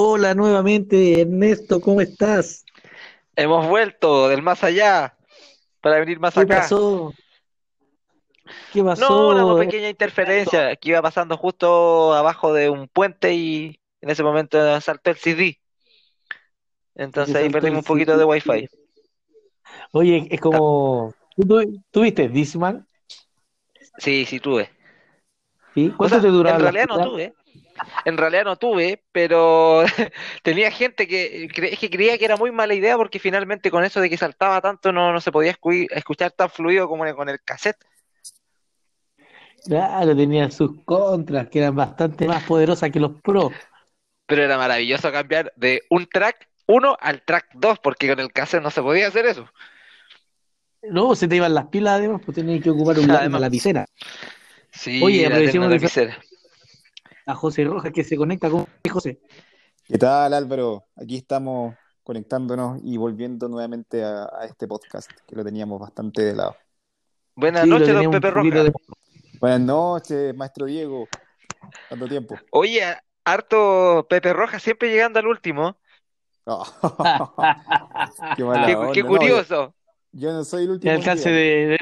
Hola nuevamente, Ernesto, ¿cómo estás? Hemos vuelto del más allá para venir más ¿Qué acá. pasó? ¿Qué No, una pasó? pequeña interferencia que iba pasando justo abajo de un puente y en ese momento saltó el CD. Entonces ahí perdimos un poquito de CD. wifi. Oye, es como... ¿Tú, tu- tuviste Discman? Sí, sí tuve. ¿Sí? O ¿Cuánto sea, te en duraban las realidad no tuve. En realidad no tuve, pero tenía gente que, cre- que creía que era muy mala idea porque finalmente con eso de que saltaba tanto no, no se podía escu- escuchar tan fluido como con el cassette. Claro, tenían sus contras, que eran bastante más poderosas que los pros. Pero era maravilloso cambiar de un track uno al track 2 porque con el cassette no se podía hacer eso. No, se te iban las pilas además, pues tenías que ocupar un la- Además, lapicera. sí, Oye, la saludar lapicera. A José Rojas que se conecta con José. ¿Qué tal, Álvaro? Aquí estamos conectándonos y volviendo nuevamente a, a este podcast que lo teníamos bastante de lado. Buenas Sí, noches, don Pepe poquito Roja. de... Buenas noches, maestro Diego. ¿Cuánto tiempo? Oye, harto Pepe Roja, siempre llegando al último. Oh, qué Qué, mala qué onda. No, yo, curioso. yo no soy el El último en alcance de-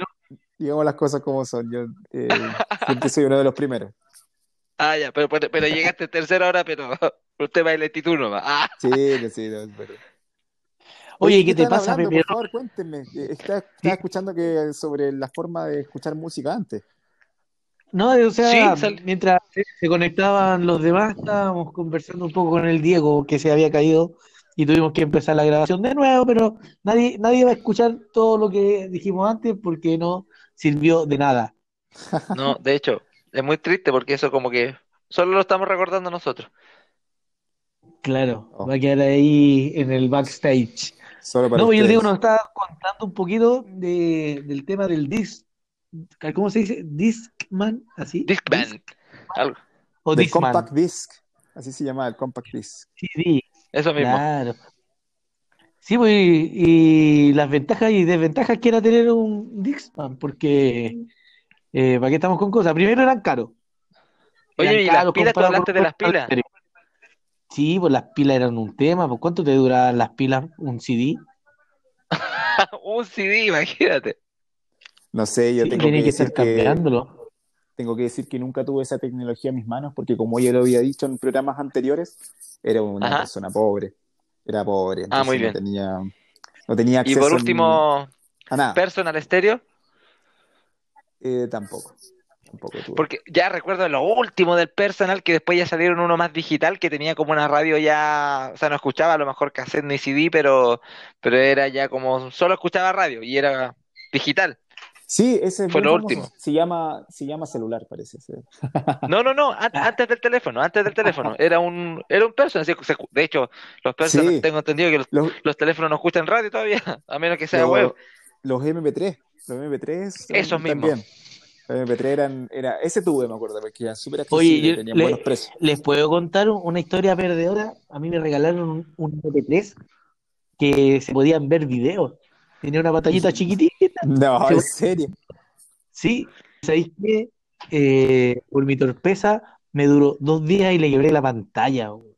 Digamos las cosas como son. Yo eh, siempre soy uno de los primeros. Ah, ya, pero, pero, pero llegaste tercera hora, pero usted va en lentitud nomás. Ah, Sí, que sí, no, pero- Oye, ¿qué ¿qué te pasa, hablando? Por favor, cuéntenme. Eh, Estaba, escuchando que sobre la forma de escuchar música antes. No, o sí, sea, sal- mientras se se conectaban los demás, estábamos conversando un poco con el Diego, que se había caído, y tuvimos que empezar la grabación de nuevo, pero nadie, nadie va a escuchar todo lo que dijimos antes porque no sirvió de nada. No, de hecho, es muy triste porque eso como que solo lo estamos recordando nosotros. Claro, Oh, va a quedar ahí en el backstage. solo para No, y el Diego nos ustedes. estaba contando un poquito de, del tema del disc, ¿cómo se dice? Discman, ¿así? ¿Disc? Discman, algo, ¿O Discman? compact disc. Así se llama el compact disc. CD, eso mismo. claro. Sí, pues, y, y las ventajas y desventajas que era tener un Discman, porque eh, ¿para qué estamos con cosas? Primero eran caros, eran Oye, ¿y las caros pilas? Tú hablaste de las pilas. Sí, pues las pilas eran un tema, pues ¿cuánto te duraban las pilas un CD? Un CD, imagínate. No sé, yo Sí, tengo que decir que cambiándolo. tengo que decir que nunca tuve esa tecnología en mis manos porque como ya lo había dicho en programas anteriores, era una Ajá. persona pobre. Era pobre, Ah, muy entonces no bien. tenía no tenía Y por acceso en- último, a nada. Personal Stereo. Eh, tampoco. Tampoco tuve. Porque ya recuerdo lo último del Personal, que después ya salieron uno más digital, que tenía como una radio ya, o sea, no escuchaba a lo mejor cassette ni CD, pero, pero era ya como, solo escuchaba radio y era digital. Sí, ese es Fue lo último. Se llama, se llama celular, parece. sí. No, no, no, an- antes del teléfono, antes del teléfono. Era un, era un Personal. De hecho, los Personal, Sí, tengo entendido que los, los, los teléfonos no escuchan radio todavía, a menos que sea los, web. los MP3. Los MP3 son- Esos mismos. también. Los MP3 eran, era, ese tuve, me acuerdo, porque eran súper Oye, accesibles, yo tenían buenos precios. les puedo contar un- una historia perdedora. A mí me regalaron un, un MP3 que se podían ver videos. Tenía una pantallita chiquitita. No, en serio. Sí, ¿sabéis qué? Eh, por mi torpeza me duró dos días y le quebré la pantalla. Oh.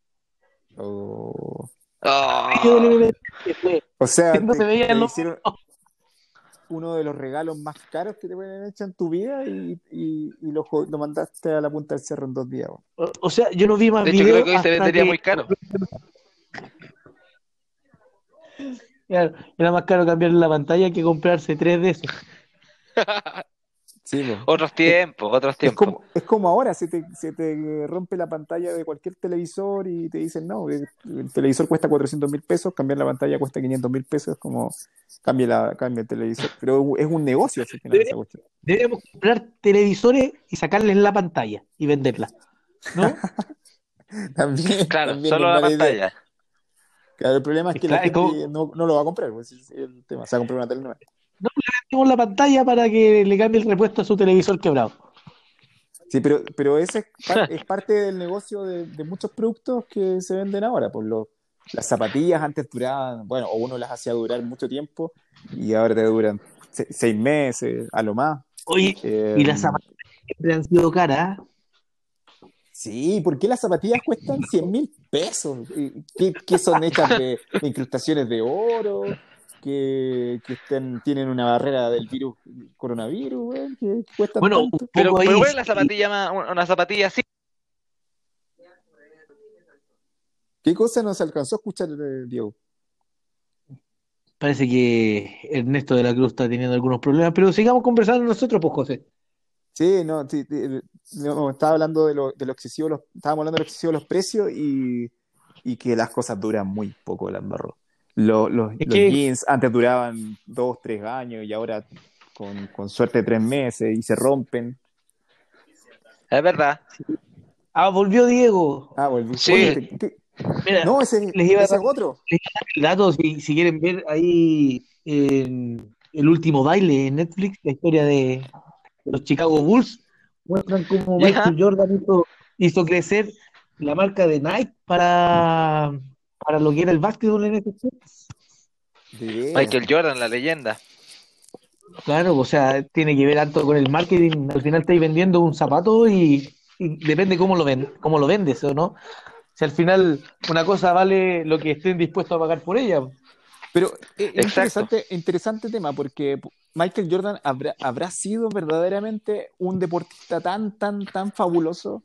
Oh, MP3 que fue. O sea, No te, se veían te los hicieron uno de los regalos más caros que te pueden hecho en tu vida y, y, y lo, mandaste a la punta del cerro en dos días. O, o sea, yo no vi más de hecho, creo videos que hoy se vendería que muy caro. Claro, era más caro cambiar la pantalla que comprarse tres de esos. Sí. Otros tiempos, otros es tiempos. como, es como ahora, se te, se te rompe la pantalla de cualquier televisor y te dicen, no, el, el televisor cuesta 400 mil pesos, cambiar la pantalla cuesta 500 mil pesos, es como, cambia, la, cambia el televisor. Pero es un negocio. Deberíamos comprar televisores y sacarles la pantalla y venderla, ¿no? También, Claro, también solo la idea. pantalla. Claro, el problema es que la como- gente no, no lo va a comprar, pues es el tema, se va a comprar una tele nueva. No, le vendemos la pantalla para que le cambie el repuesto a su televisor quebrado. Sí, pero, pero ese es, par- es parte del negocio de, de muchos productos que se venden ahora. Por lo, las zapatillas antes duraban, bueno, o uno las hacía durar mucho tiempo y ahora te duran se- seis meses, a lo más. Oye, Eh, y las zapatillas siempre han sido caras. ¿eh? Sí, ¿por qué las zapatillas cuestan 100 mil pesos? ¿Qué, qué son hechas de, de incrustaciones de oro? Que, que estén, tienen una barrera del virus coronavirus, weón, que, cuestan Bueno, tanto. Pero, pero ahí ¿cuál es la zapatilla más, una zapatilla así? ¿Qué cosa nos alcanzó a escuchar, eh, Diego? Parece que Ernesto de la Cruz está teniendo algunos problemas, pero sigamos conversando nosotros, pues, José. Sí, no, sí, sí, no, estaba hablando de lo, de lo excesivo, los, estábamos hablando de lo excesivo de los precios y, y que las cosas duran muy poco, la embarró. Los, los, Es los que- jeans antes duraban dos, tres años y ahora con, con suerte tres meses y se rompen. Es verdad. Ah, volvió Diego. Ah, volví. Sí. Oye, ¿qué- qué? Mira, No, ese, les iba a dar- otro. el dato, si, si quieren ver ahí en el último baile en Netflix, la historia de los Chicago Bulls, muestran cómo. Michael Jordan hizo, hizo crecer la marca de Nike para, para lo que era el básquetbol en ese tiempo. Michael Jordan, la leyenda. Claro, o sea, tiene que ver tanto con el marketing. Al final estáis vendiendo un zapato y, y depende cómo lo ven, cómo lo vendes, ¿o no? Si al final una cosa vale lo que estén dispuestos a pagar por ella. Pero eh, interesante, interesante tema porque Michael Jordan habrá, habrá sido verdaderamente un deportista tan, tan, tan fabuloso,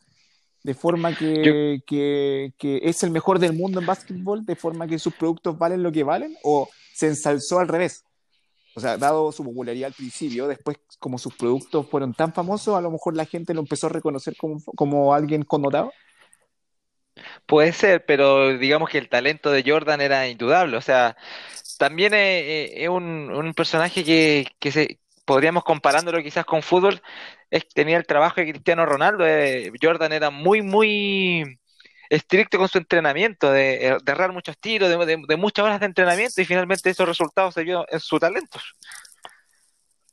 de forma que, que, que es el mejor del mundo en básquetbol, de forma que sus productos valen lo que valen, o se ensalzó al revés. O sea, dado su popularidad al principio, después como sus productos fueron tan famosos, a lo mejor la gente lo empezó a reconocer como, como alguien connotado. Puede ser, pero digamos que el talento de Jordan era indudable. O sea, también es, es- es un, un personaje que, que se, podríamos comparándolo quizás con fútbol, es, tenía el trabajo de Cristiano Ronaldo. eh, Jordan era muy, muy estricto con su entrenamiento, de, de errar muchos tiros, de, de- de muchas horas de entrenamiento y finalmente esos resultados se vio en su talento.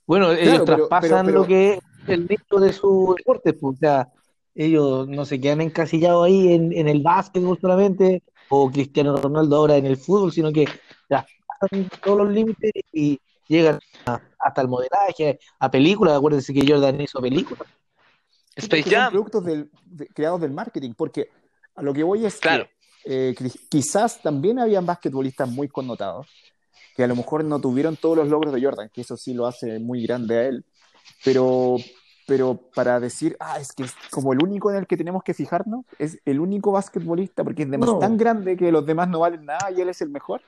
Bueno, ellos pero- traspasan pero- lo que es el nicho de su deporte, pues, o sea, ellos no se quedan encasillados ahí en, en el básquetbol solamente, o Cristiano Ronaldo ahora en el fútbol, sino que traspasan todos los límites y llegan a- hasta el modelaje, a películas. Acuérdense que Jordan hizo películas. Space porque son Jam. productos del- de- creados del marketing, porque a lo que voy es Claro. que eh, qui- quizás también habían basquetbolistas muy connotados, que a lo mejor no tuvieron todos los logros de Jordan, que eso sí lo hace muy grande a él, pero, pero para decir, ah, es que es como el único en el que tenemos que fijarnos, es el único basquetbolista, porque es No. tan grande que los demás no valen nada y él es el mejor,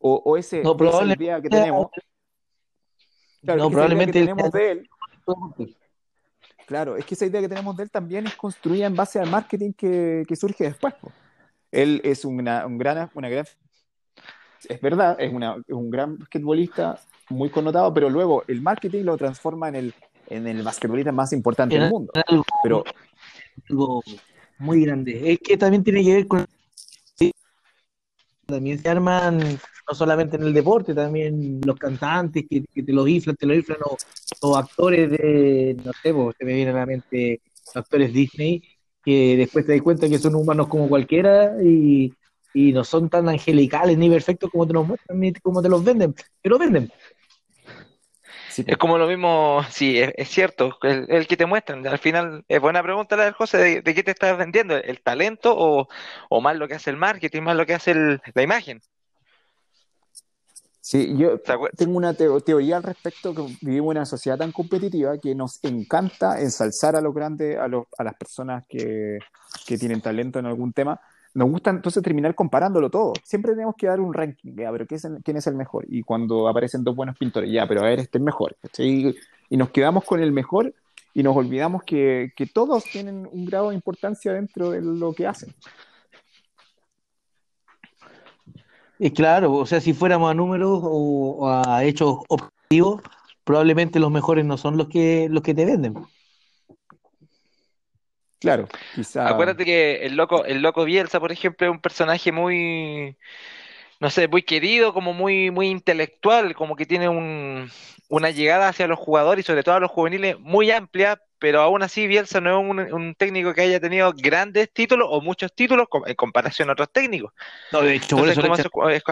o, o ese, No, esa idea que tenemos, claro, No, es que esa idea probablemente que él tenemos sea- de él Claro, es que esa idea que tenemos de él también es construida en base al marketing que, que surge después. Él es una, un gran, una gran, es verdad, es, una, un gran basquetbolista muy connotado, pero luego el marketing lo transforma en el, en el basquetbolista más importante del mundo. algo, Pero algo muy grande. Es que también tiene que ver con también se arman no solamente en el deporte, también los cantantes que, que te los inflan, te los inflan, o, actores de, no sé, pues, se me vienen a la mente actores Disney, que después te das cuenta que son humanos como cualquiera y, y no son tan angelicales ni perfectos como te los muestran ni como te los venden, pero venden. Sí. Es como lo mismo, sí, es, es cierto, el, el que te muestran. Al final, es buena pregunta la del José, de, de qué te estás vendiendo? ¿El talento o, o más lo que hace el marketing, más lo que hace el- la imagen? Sí, yo ¿Se acuer- tengo una teo- teoría al respecto que vivimos en una sociedad tan competitiva que nos encanta ensalzar a los grandes, a, los, a las personas que, que tienen talento en algún tema. Nos gusta entonces terminar comparándolo todo. Siempre tenemos que dar un ranking, pero ¿qué es el- ¿quién es el mejor? Y cuando aparecen dos buenos pintores, ya, pero a ver, este es mejor. Y, nos quedamos con el mejor y nos olvidamos que, que todos tienen un grado de importancia dentro de lo que hacen. Y claro, o sea, si fuéramos a números o a hechos objetivos, probablemente los mejores no son los que los que te venden. Claro, quizá. Acuérdate que el loco, el loco Bielsa, por ejemplo, es un personaje muy, no sé, muy querido, como muy, muy intelectual, como que tiene un, una llegada hacia los jugadores y sobre todo a los juveniles muy amplia, pero aún así Bielsa no es un, un técnico que haya tenido grandes títulos o muchos títulos en comparación a otros técnicos. No, de hecho, por eso ¿cómo le se- es-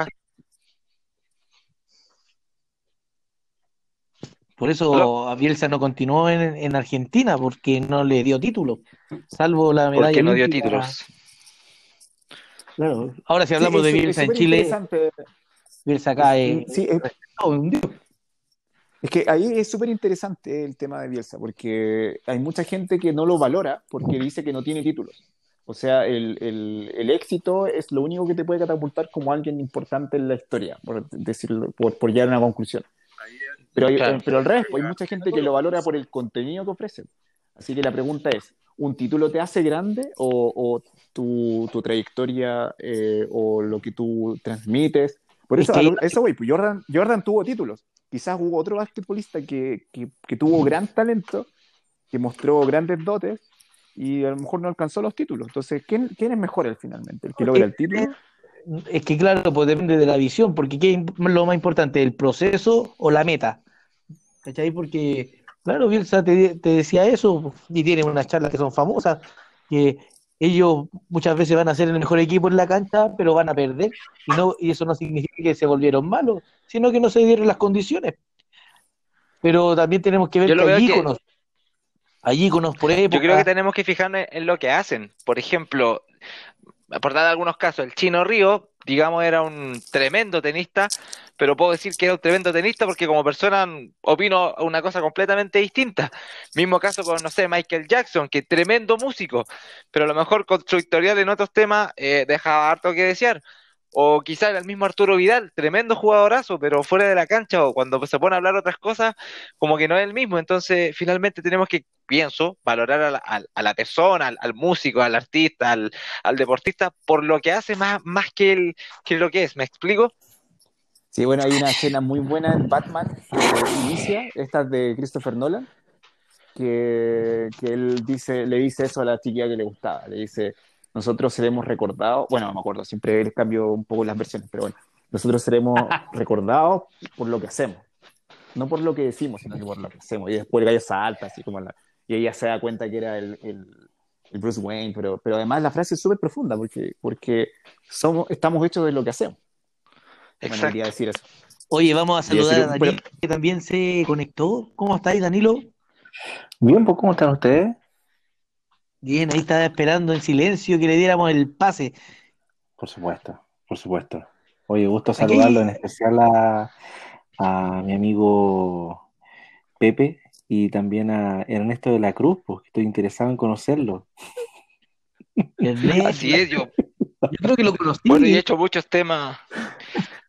Por eso a Bielsa no continuó en, en Argentina, porque no le dio título, salvo la medalla Porque no dio olímpica. títulos. Claro. Ahora si hablamos de es- Bielsa en Chile. Bielsa cae. Sí, es, es que ahí es súper interesante el tema de Bielsa, porque hay mucha gente que no lo valora porque dice que no tiene títulos. O sea, el, el- el éxito es lo único que te puede catapultar como alguien importante en la historia, por decirlo, por, por llegar a una conclusión. Pero, hay- Claro. pero al revés, pues, hay mucha gente que lo valora por el contenido que ofrece. Así que la pregunta es, ¿un título te hace grande o, o tu, tu trayectoria eh, o lo que tú transmites? Por Es eso, que- eso pues Jordan, Jordan tuvo títulos. Quizás hubo otro basquetbolista que, que, que tuvo gran talento, que mostró grandes dotes y a lo mejor no alcanzó los títulos. Entonces, ¿quién, quién es mejor él finalmente? ¿El que logra el título? Es que claro, pues depende de la visión, porque ¿qué es lo más importante, el proceso o la meta? ¿Cachai? Porque, claro, Bielsa te, te decía eso y tiene unas charlas que son famosas, que ellos muchas veces van a ser el mejor equipo en la cancha, pero van a perder, y, no, y eso no significa que se volvieron malos, sino que no se dieron las condiciones. Pero también tenemos que ver que hay que- íconos, hay íconos por época. Yo creo que tenemos que fijarnos en lo que hacen. Por ejemplo, por dar algunos casos, el Chino Río, digamos, era un tremendo tenista, pero puedo decir que era un tremendo tenista porque como persona opino una cosa completamente distinta. Mismo caso con, no sé, Michael Jackson, que tremendo músico, pero a lo mejor con su historial en otros temas eh, dejaba harto que desear. O quizás el mismo Arturo Vidal, tremendo jugadorazo, pero fuera de la cancha o cuando se pone a hablar otras cosas, como que no es el mismo. Entonces, finalmente tenemos que, pienso, valorar a la, persona, al, músico, al artista, al, deportista, por lo que hace más, más que, lo que es. ¿Me explico? Sí, bueno, hay una escena muy buena en Batman que inicia, esta es de Christopher Nolan, que, que él dice, le dice eso a la chiquilla que le gustaba, le dice, nosotros seremos recordados, bueno, no me acuerdo, siempre les cambio un poco las versiones, pero bueno, nosotros seremos recordados por lo que hacemos, no por lo que decimos, sino que por lo que hacemos. Y después el gallo salta, así como la, y ella se da cuenta que era el, el, el Bruce Wayne, pero, pero además la frase es súper profunda, porque, porque somos, estamos hechos de lo que hacemos. Bueno, Exacto. quería decir eso. Oye, vamos a decir, saludar a Danilo, pero- que también se conectó. ¿Cómo estáis, Danilo? Bien, pues ¿cómo están ustedes? Bien, ahí estaba esperando en silencio que le diéramos el pase. Por supuesto, por supuesto. Oye, gusto Aquí- saludarlo, en especial a, a mi amigo Pepe y también a Ernesto de la Cruz, porque estoy interesado en conocerlo. Ernesto, Así es, yo, Yo creo que lo conocí. bueno, y he hecho muchos temas,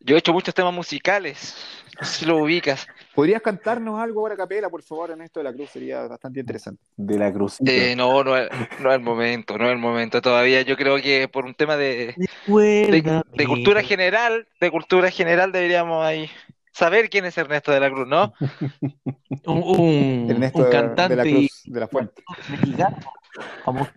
yo he hecho muchos temas musicales, no sé si lo ubicas. ¿Podrías cantarnos algo ahora, Capela, por favor, en esto de la cruz? Sería bastante interesante. De la Cruz. Eh, no, no es, no es el momento, no es el momento todavía. Yo creo que por un tema de, de, cultura general, de cultura general deberíamos ahí saber quién es Ernesto de la Cruz, ¿no? Un, un- Ernesto un de, cantante de la Cruz de la Fuente. mexicano. famoso.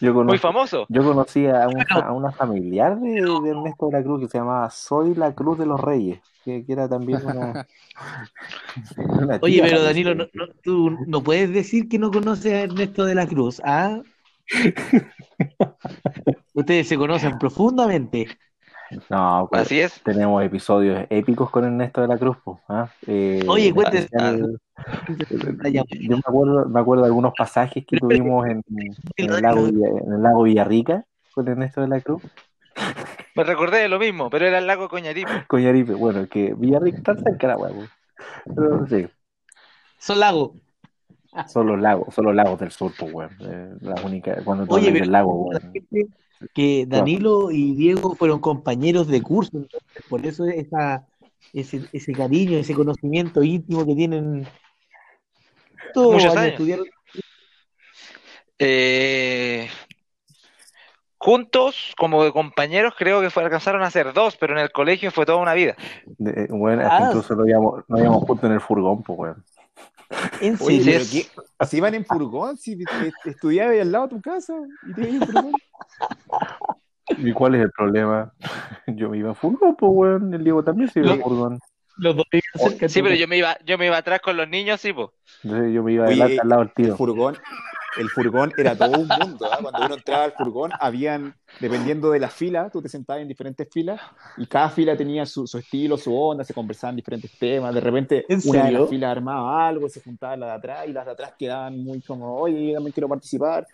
Yo Muy famoso. yo conocí a, un- a una familiar de, de Ernesto de la Cruz que se llamaba Soy la Cruz de los Reyes, que, que era también una, una Oye, pero. Danilo, no, no- tú no puedes decir que no conoces a Ernesto de la Cruz, ¿ah? Ustedes se conocen profundamente. No, pues, Así es. tenemos episodios épicos con Ernesto de la Cruz. pues, ¿ah? Eh, Oye, cuéntese. Yo me acuerdo, me acuerdo de algunos pasajes que tuvimos en, en el lago, en el lago Villarrica con Ernesto de la Cruz. Me recordé de lo mismo, pero era el lago Coñaripe. Coñaripe, bueno, que Villarrica está cerca de la huevo. Pero sí, Son lagos. son los lagos, son los lagos del sur, pues, weón. Eh, la única, cuando tú Oye, pero del lago, la weón. gente que Danilo y Diego fueron compañeros de curso, entonces por eso esa, ese, ese cariño, ese conocimiento íntimo que tienen todos Muchos años años. estudiaron. Eh, juntos, como de compañeros, creo que fue, alcanzaron a ser dos, pero en el colegio fue toda una vida. De- eh, hasta Ah. incluso nos íbamos, nos íbamos juntos en el furgón, pues, weón. En Oye, serio. pero ¿qué? ¿Así van en furgón? Si ahí al lado de tu casa y te en furgón. ¿Y cuál es el problema? Yo me iba en furgón, pues, weón. El Diego también se iba en Lo- furgón. Los dos Sí, pero yo me iba, yo me iba atrás con los niños, sí, pues. Yo me iba Oye, adelante al lado del El tío. furgón, el furgón era todo un mundo. ¿ah? Cuando uno entraba al furgón, habían, dependiendo de la fila, tú te sentabas en diferentes filas y cada fila tenía su, su estilo, su onda, se conversaban diferentes temas. De repente, ¿En una de las filas armaba algo, se juntaba la de atrás y las de atrás quedaban muy como, oye, yo también quiero participar.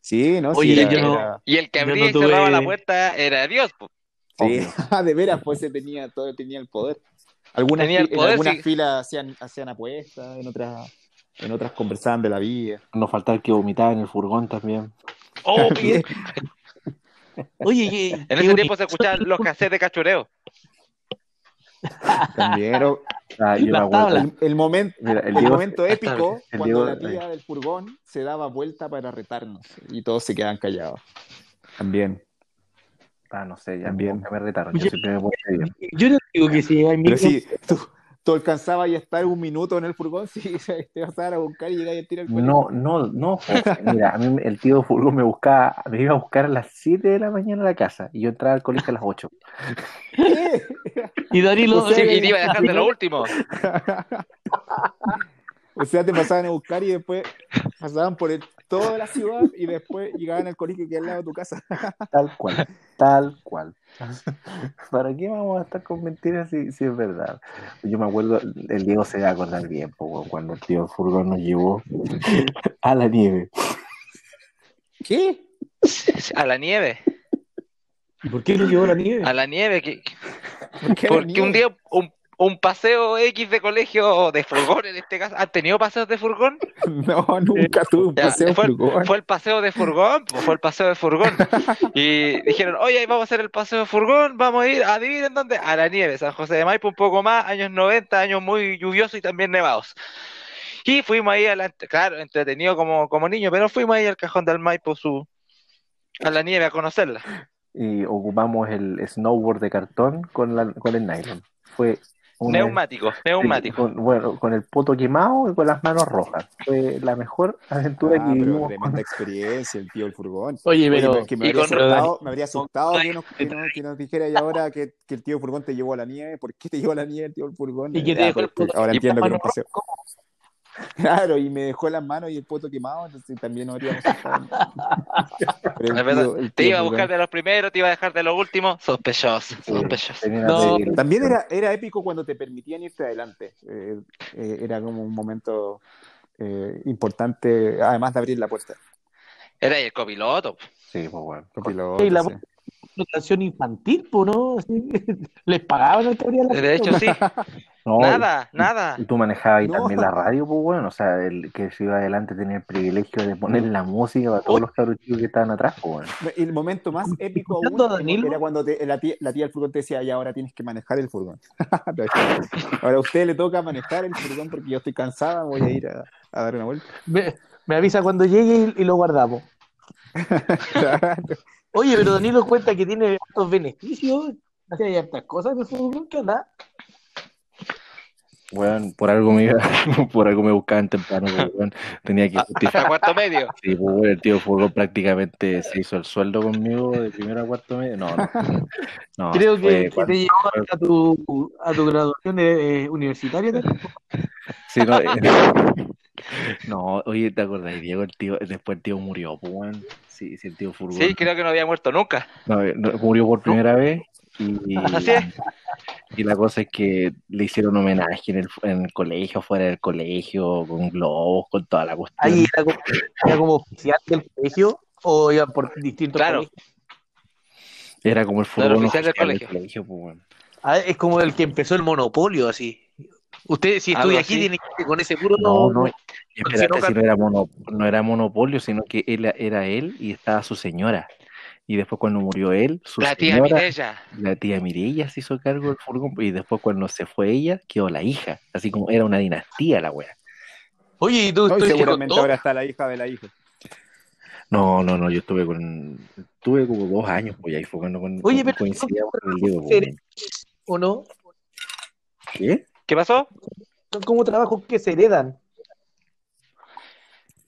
Sí, ¿no? Sí, Oye, era- yo no- era- Y el que abría no y cerraba la puerta era Dios. po. Sí, de veras, pues ese tenía, todo tenía el poder. Algunas, Tenía el poder, en algunas sí. filas hacían, hacían apuestas, en otras, en otras conversaban de la vida. No faltaba el que vomitaba en el furgón también. Oh, Oye, en ese tiempo se escuchaban los cassettes de cachureo. También, o- Ah, yo el, el momento, Mira, el el Diego, momento épico el cuando Diego- la tía del furgón se daba vuelta para retarnos y todos se quedaban callados. También. ah, no sé, ya También. me retaron. Oye, Yo siempre me. Yo no digo que si Pero micro, si tú, tú alcanzabas a estar un minuto en el furgón, si te vas a dar a buscar y llegas a tirar el. No, no, no, José. Mira, a mí el tío Furgón me buscaba, me iba a buscar a las 7 de la mañana a la casa y yo entraba al colegio a las 8. ¿Qué? y Danilo, O sea, Sí, y te iba a dejar de lo último. O sea, te pasaban a buscar y después pasaban por el- toda la ciudad y después llegaban al colegio que hay al lado de tu casa. Tal cual, tal cual. ¿Para qué vamos a estar con mentiras si, si es verdad? Yo me acuerdo, el Diego se va a acordar bien, cuando el tío Furgón nos llevó a la nieve. ¿Qué? A la nieve. ¿y por qué no llevó la nieve? A la nieve. Que, ¿Por qué porque nieve? un día un, un paseo X de colegio de furgón en este caso. ¿Han tenido paseos de furgón? No, nunca tuve un Ya, paseo fue, furgón. fue el paseo de furgón, pues, fue el paseo de furgón. Y dijeron, oye, vamos a hacer el paseo de furgón, vamos a ir, adivinen dónde, a la nieve, San José de Maipo, un poco más, años 90, años muy lluviosos y también nevados. Y fuimos ahí, a la, claro, entretenido como, como niño, pero fuimos ahí al cajón del Maipo, su, a la nieve a conocerla. Y ocupamos el snowboard de cartón con, la, con el nylon. Fue una- Neumático, neumático. Con, bueno, con el poto quemado y con las manos rojas. Fue la mejor aventura Ah, que pero vivimos. tremenda experiencia, el tío del furgón. Oye, Oye, pero pero que me habría con- asustado, me habría asustado con- que nos, que nos, que nos dijera y ahora que, que el tío del furgón te llevó a la nieve. ¿Por qué te llevó a la nieve el tío del furgón? Y que te dejó el poto- ahora entiendo que un paseo. Claro, y me dejó las manos y el poto quemado, entonces también nos habríamos te iba a buscar de los primeros, te iba a dejar de los últimos, sospechoso, Sí, sospechoso. No, una- También era, era épico cuando te permitían irte adelante. Eh, eh, era como un momento eh, importante, además de abrir la puerta. Era el copiloto. Sí, pues bueno. Copiloto, Y la- sí. Una canción infantil, ¿no? Les pagaban en teoría la De hecho, sí, No, nada, nada. Y tú manejabas ahí No. también la radio, pues bueno, o sea, el que se iba adelante tenía el privilegio de poner la música para todos los cabros chicos que estaban atrás, pues bueno. Y el momento más épico aún era cuando te- la, tía, la tía del furgón te decía, y ahora tienes que manejar el furgón. ahora a usted le toca manejar el furgón porque yo estoy cansada, voy a ir a, a dar una vuelta. Me, me avisa cuando llegue y, y lo guardamos. Oye, pero Danilo cuenta que tiene estos beneficios. Hay hartas cosas de fútbol, ¿qué onda? Bueno, por algo me iba, por algo me buscaban temprano, pues, bueno, tenía que Hasta justificar. cuarto medio. Sí, pues, bueno, el tío Furgón prácticamente se hizo el sueldo conmigo de primero a cuarto medio. No, no. no Creo que, cuando- te llevó hasta tu, a tu graduación eh, universitaria. también. Sí, no, eh, no, oye, ¿te acordás, Diego? El tío, después el tío murió, pues. Sí, sí, el tío Furgón. Sí, creo que no había muerto nunca. No, no, murió por primera vez y, Así es. y la cosa es que le hicieron homenaje en el, en el colegio, fuera del colegio, con globos, con toda la cuestión. Ahí era como, era como oficial del colegio o iban por distintos Claro. colegios. Era como el No, fútbol el oficial del colegio, pues, weón. Ah, es como el que empezó el monopolio, así. Usted, si estudia aquí, tiene que ir con ese puro. No, no, espérate, no, si no era, mono- no era monopolio, sino que él, era él y estaba su señora. Y después cuando murió él, su La tía señora, Mirella. la tía Mirella se hizo cargo del furgón y después cuando se fue ella, quedó la hija. Así como era una dinastía la wea. Oye, y tú No, con seguramente ahora está la hija de la hija. No, no, no, yo estuve con, tuve como dos años, pues ahí fue cuando con- Oye, con- pero coincidíamos con el Diego. ¿son pues, ¿O no? ¿Qué? ¿Qué pasó? Son como trabajos que se heredan.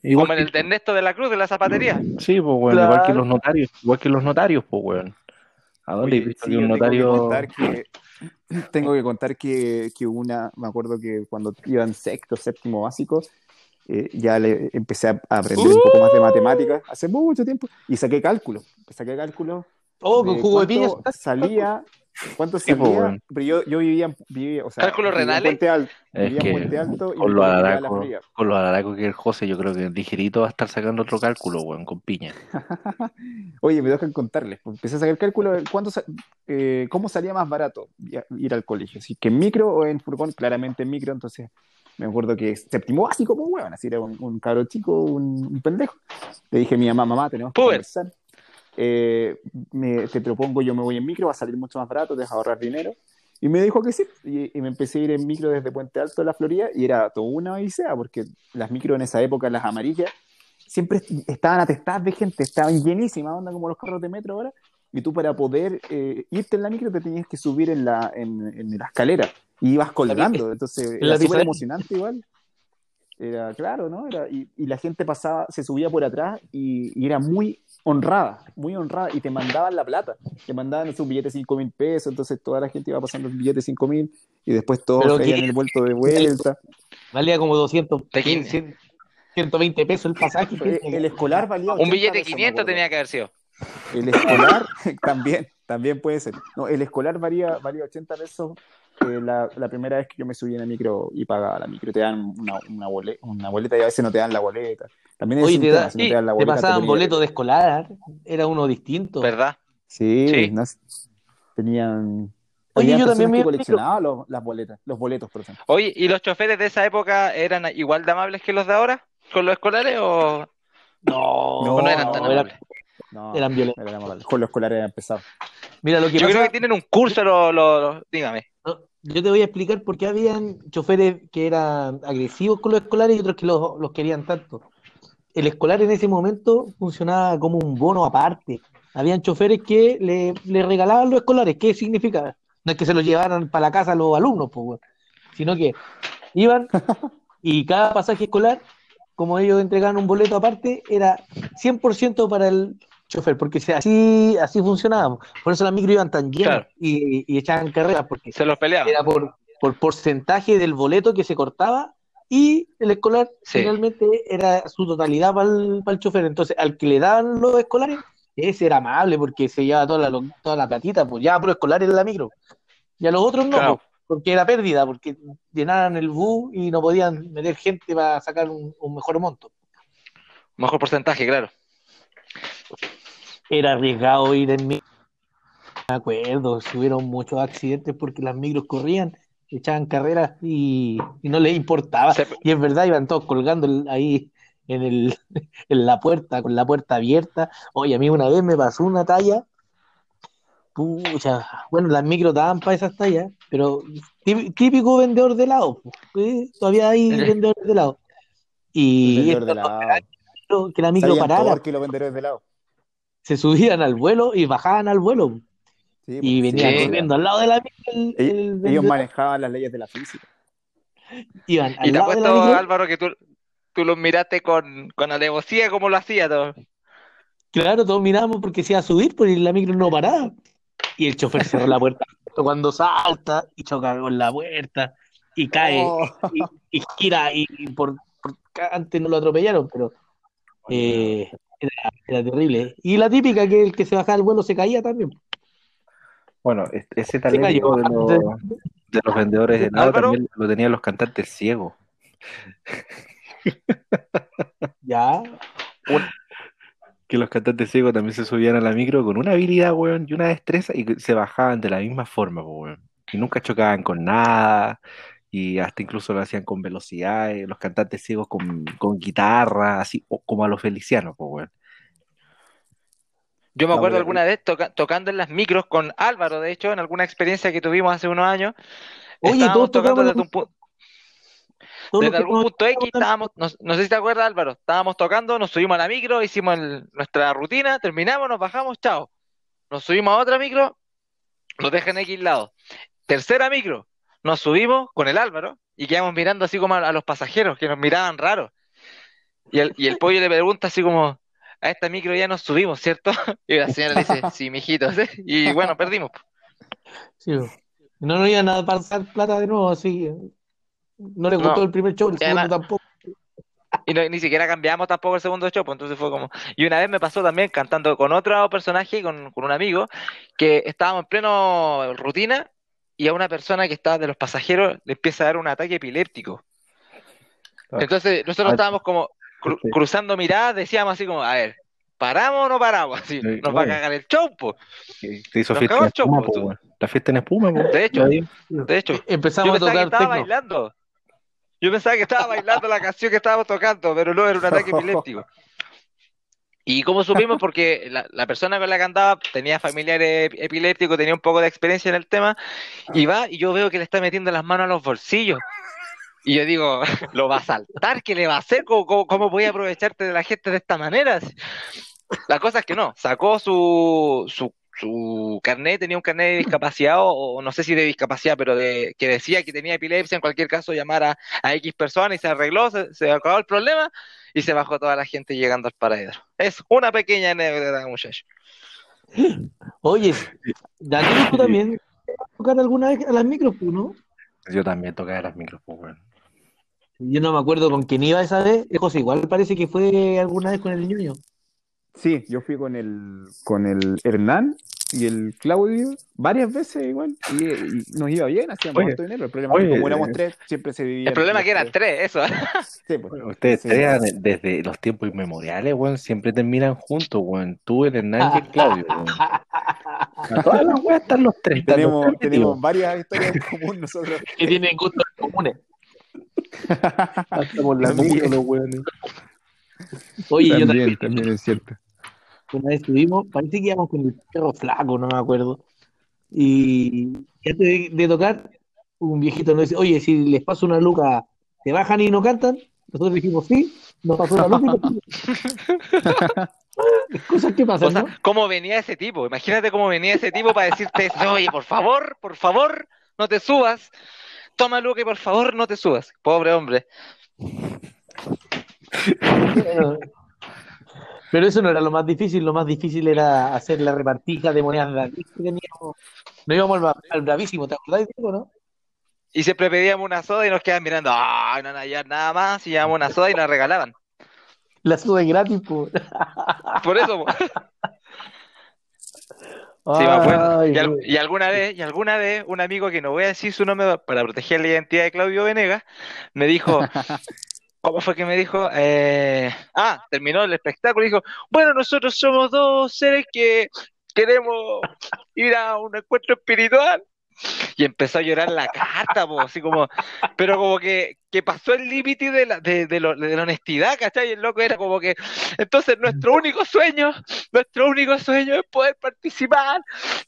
Igual Como en que- el de Ernesto de la Cruz de la zapatería. Sí, pues bueno, igual que Claro. los notarios, igual que los notarios, pues weón. ¿A dónde sí, un yo tengo que notario? contar que, tengo que contar que, que una, me acuerdo que cuando iba en sexto, séptimo básico, eh, ya le empecé a aprender un poco más de matemáticas hace mucho tiempo y saqué cálculo. Saqué cálculo Oh, con jugo de piña. salía, cuánto Sí, pues, salía, bueno. pero yo, yo vivía, en- vivía, o sea, ¿Cálculos vivía en renales? Puente Alto, Es vivía en que Puente Alto y con los alaracos, con los alaracos que el José, yo creo que ligerito va a estar sacando otro cálculo, weón, con piña. Oye, me dejan contarles. pues, Empecé a sacar cálculo de cuánto, sa- eh, cómo salía más barato ir al colegio. Si que en micro o en furgón, claramente en micro. Entonces, me acuerdo que séptimo básico, pues, weón, así era un, un cabro chico, un, un pendejo. Le dije a mi mamá, mamá, tenemos que Puber. conversar. Eh, me- te propongo, yo me voy en micro, va a salir mucho más barato, te vas a ahorrar dinero. Y me dijo que sí, y, y me empecé a ir en micro desde Puente Alto a la Florida, y era toda una odisea, porque las micros en esa época, las amarillas, siempre est- estaban atestadas de gente, estaban llenísimas, onda como los carros de metro ahora, y tú para poder eh, irte en la micro te tenías que subir en la, en, en la escalera, y ibas colgando, entonces la era súper emocionante igual. Era claro, ¿no? Era, y, y la gente pasaba, se subía por atrás y, y era muy honrada, muy honrada, y te mandaban la plata, te mandaban sus billetes de 5 mil pesos, entonces toda la gente iba pasando el billete de 5 mil, y después todos en el vuelto de vuelta. Valía como 200, Tequín. 100, 120 pesos el pasaje. El, el escolar valía Un 80 billete de pesos, me 500 acuerdo. tenía que haber sido. El escolar también, también puede ser. No, el escolar valía, valía 80 pesos eh, la, la primera vez que yo me subí en la micro y pagaba la micro. Te dan una, una, bole- una boleta y a veces no te dan la boleta. También es Oye, te, da- si no te dan la te boleta. pasaban ponían- boletos de escolar, era uno distinto. ¿Verdad? Sí, Sí. no sé, tenían. Oye, yo también me coleccionaban los, las boletas, los boletos, por ejemplo. Oye, ¿y los choferes de esa época eran igual de amables que los de ahora? ¿Con los escolares o, No, no eran tan amables? No, Eran violentos. eran. Con los escolares eran pesados. Mira, lo que Yo pasa, creo que tienen un curso, lo, lo- lo- dígame. Yo te voy a explicar por qué habían choferes que eran agresivos con los escolares y otros que los, los querían tanto. El escolar en ese momento funcionaba como un bono aparte. Habían choferes que le, le regalaban los escolares. ¿Qué significa? No es que se los llevaran para la casa los alumnos, pues, sino que iban y cada pasaje escolar, como ellos entregaban un boleto aparte, era 100% para el chofer, porque así, así funcionaba. Por eso las micro iban tan llenas Claro. y, y echaban carreras, porque Se los peleaban. era por, por porcentaje del boleto que se cortaba y el escolar Sí. finalmente era su totalidad para el, para el chofer. Entonces, al que le daban los escolares, ese era amable porque se llevaba toda la, toda la platita, pues ya por escolar en la micro. Y a los otros no, Claro. pues, porque era pérdida, porque llenaban el bus y no podían meter gente para sacar un, un mejor monto. Mejor porcentaje, claro. Era arriesgado ir en micro. Me acuerdo, hubieron muchos accidentes porque las micros corrían, echaban carreras y, y no les importaba. Se- Y es verdad, iban todos colgando ahí en, el, en la puerta, con la puerta abierta. Oye, a mí una vez me pasó una talla. Pucha, bueno, las micros daban para esas tallas, pero tí- típico vendedor de helado. pues, ¿sí? Todavía hay vendedores de helado. Y Vendedor de helado. que la micro Sabían parara, peor que los vendedores de helado. Se subían al vuelo y bajaban al vuelo. Sí, Y pues, venían sí. corriendo al lado de la micro. el- el Ellos, manejaban las leyes de la física. Iban Y al te lado de la apuesto, micro. Álvaro, que tú, tú los miraste con, con alevosía como lo hacía todo. Claro, todos mirábamos porque se iba a subir, porque la micro no paraba. Y el chofer cerró la puerta cuando salta y choca con la puerta y cae Oh. y, y gira y, y por, por- antes no lo atropellaron, pero eh, era, era terrible. Y la típica que el que se bajaba del vuelo se caía también. Bueno, es- ese Se talento cayó. de los, de los vendedores de helado Álvaro. también lo tenían los cantantes ciegos. Ya, Que los cantantes ciegos también se subían a la micro con una habilidad, weón, y una destreza y se bajaban de la misma forma, weón. Y nunca chocaban con nada, y hasta incluso lo hacían con velocidad, eh, los cantantes ciegos con, con guitarra, así o- como a los felicianos, po, weón. Yo me acuerdo alguna vez toca- tocando en las micros con Álvaro, de hecho, en alguna experiencia que tuvimos hace unos años. Oye, estábamos todos tocando desde un pu- desde algún punto X, estábamos, no, no sé si te acuerdas, Álvaro, estábamos tocando, nos subimos a la micro, hicimos el- nuestra rutina, terminamos, nos bajamos, chao. Nos subimos a otra micro, nos dejan X lado. Tercera micro, nos subimos con el Álvaro y quedamos mirando así como a, a los pasajeros que nos miraban raros. Y el, y el pollo le pregunta así como, a esta micro ya nos subimos, ¿cierto? Y la señora le dice, sí, mijito. ¿sí? Y bueno, perdimos. Sí, no nos iban a pasar plata de nuevo, así. No le No. gustó el primer show, el además- segundo tampoco. Y no- ni siquiera cambiamos tampoco el segundo show, pues entonces fue como... Y una vez me pasó también cantando con otro personaje, con, con un amigo, que estábamos en pleno rutina y a una persona que estaba de los pasajeros le empieza a dar un ataque epiléptico. Entonces nosotros estábamos como cru- cruzando miradas, decíamos así como, a ver, ¿paramos o no paramos? Así, Sí, nos va a cagar el show, po. Te hizo Nos fiesta cagó en el show, espuma, po. La fiesta en espuma, po. De hecho, de hecho. Yo Empezamos a pensaba que tocar estaba tecno. bailando. Yo pensaba que estaba bailando la canción que estábamos tocando, pero no, era un ataque epiléptico. ¿Y cómo supimos? Porque la, la persona con la que andaba tenía familiares ep- epilépticos, tenía un poco de experiencia en el tema, y va y yo veo que le está metiendo las manos a los bolsillos. Y yo digo, ¿lo va a saltar? ¿Qué le va a hacer? ¿Cómo, cómo, cómo voy a aprovecharte de la gente de esta manera? La cosa es que no, sacó su, su, su carnet, tenía un carnet de discapacidad, o, o no sé si de discapacidad, pero de, que decía que tenía epilepsia, en cualquier caso llamar a, a X persona y se arregló, se, se acabó el problema y se bajó toda la gente llegando al paradero. Es una pequeña anécdota, muchacho. Oye, Daniel, tú también vas a tocar alguna vez a las micros, ¿no? Yo también tocaba las micros, weón. Yo no me acuerdo con quién iba esa vez. José, igual parece que fue alguna vez con el ñoño. Sí, yo fui con el, con el Hernán y el Claudio varias veces igual y, y nos iba bien, hacíamos harto dinero. El problema es que como éramos eh, tres, siempre se vivía. El problema es que eran tres, eso. Sí, pues. Ustedes Sí. tres desde los tiempos inmemoriales, weón, siempre terminan juntos, weón. Tú, el Hernán y el Claudio, weón. A todas las weas están los tres. están los Tenemos, tres tenemos varias historias en común nosotros. Que tienen gustos comunes. Hasta por la los weones. Oye, yo también, también, también es cierto. Una vez estuvimos, parece que íbamos con el perro flaco, no me acuerdo. Y antes de, de tocar, un viejito nos dice, oye, si les paso una luca, ¿te bajan y no cantan? Nosotros dijimos, sí, nos pasó la luca. y Cosas que O pasan, sea, ¿no? ¿cómo venía ese tipo? Imagínate cómo venía ese tipo para decirte, oye, por favor, por favor, no te subas. Toma Luca y por favor no te subas. Pobre hombre. Pero, eso no era lo más difícil, lo más difícil era hacer la repartija de monedas de la que teníamos. No íbamos al, al bravísimo, ¿te acordáis, Diego, no? Y siempre pedíamos una soda y nos quedaban mirando, ah, no van a hallar nada más, y llevamos una soda y nos regalaban. La sube gratis, pues. Por eso, po. Sí, me acuerdo. Ay, Y, y alguna vez, y alguna vez, un amigo que no voy a decir su nombre para proteger la identidad de Claudio Venegas, me dijo, ¿cómo fue que me dijo? Eh, ah, terminó el espectáculo y dijo, bueno, nosotros somos dos seres que queremos ir a un encuentro espiritual. Y empezó a llorar la carta, po, así como, pero como que, que pasó el límite de la, de, de lo- de la honestidad, ¿cachai? Y el loco era como que, entonces nuestro único sueño, nuestro único sueño es poder participar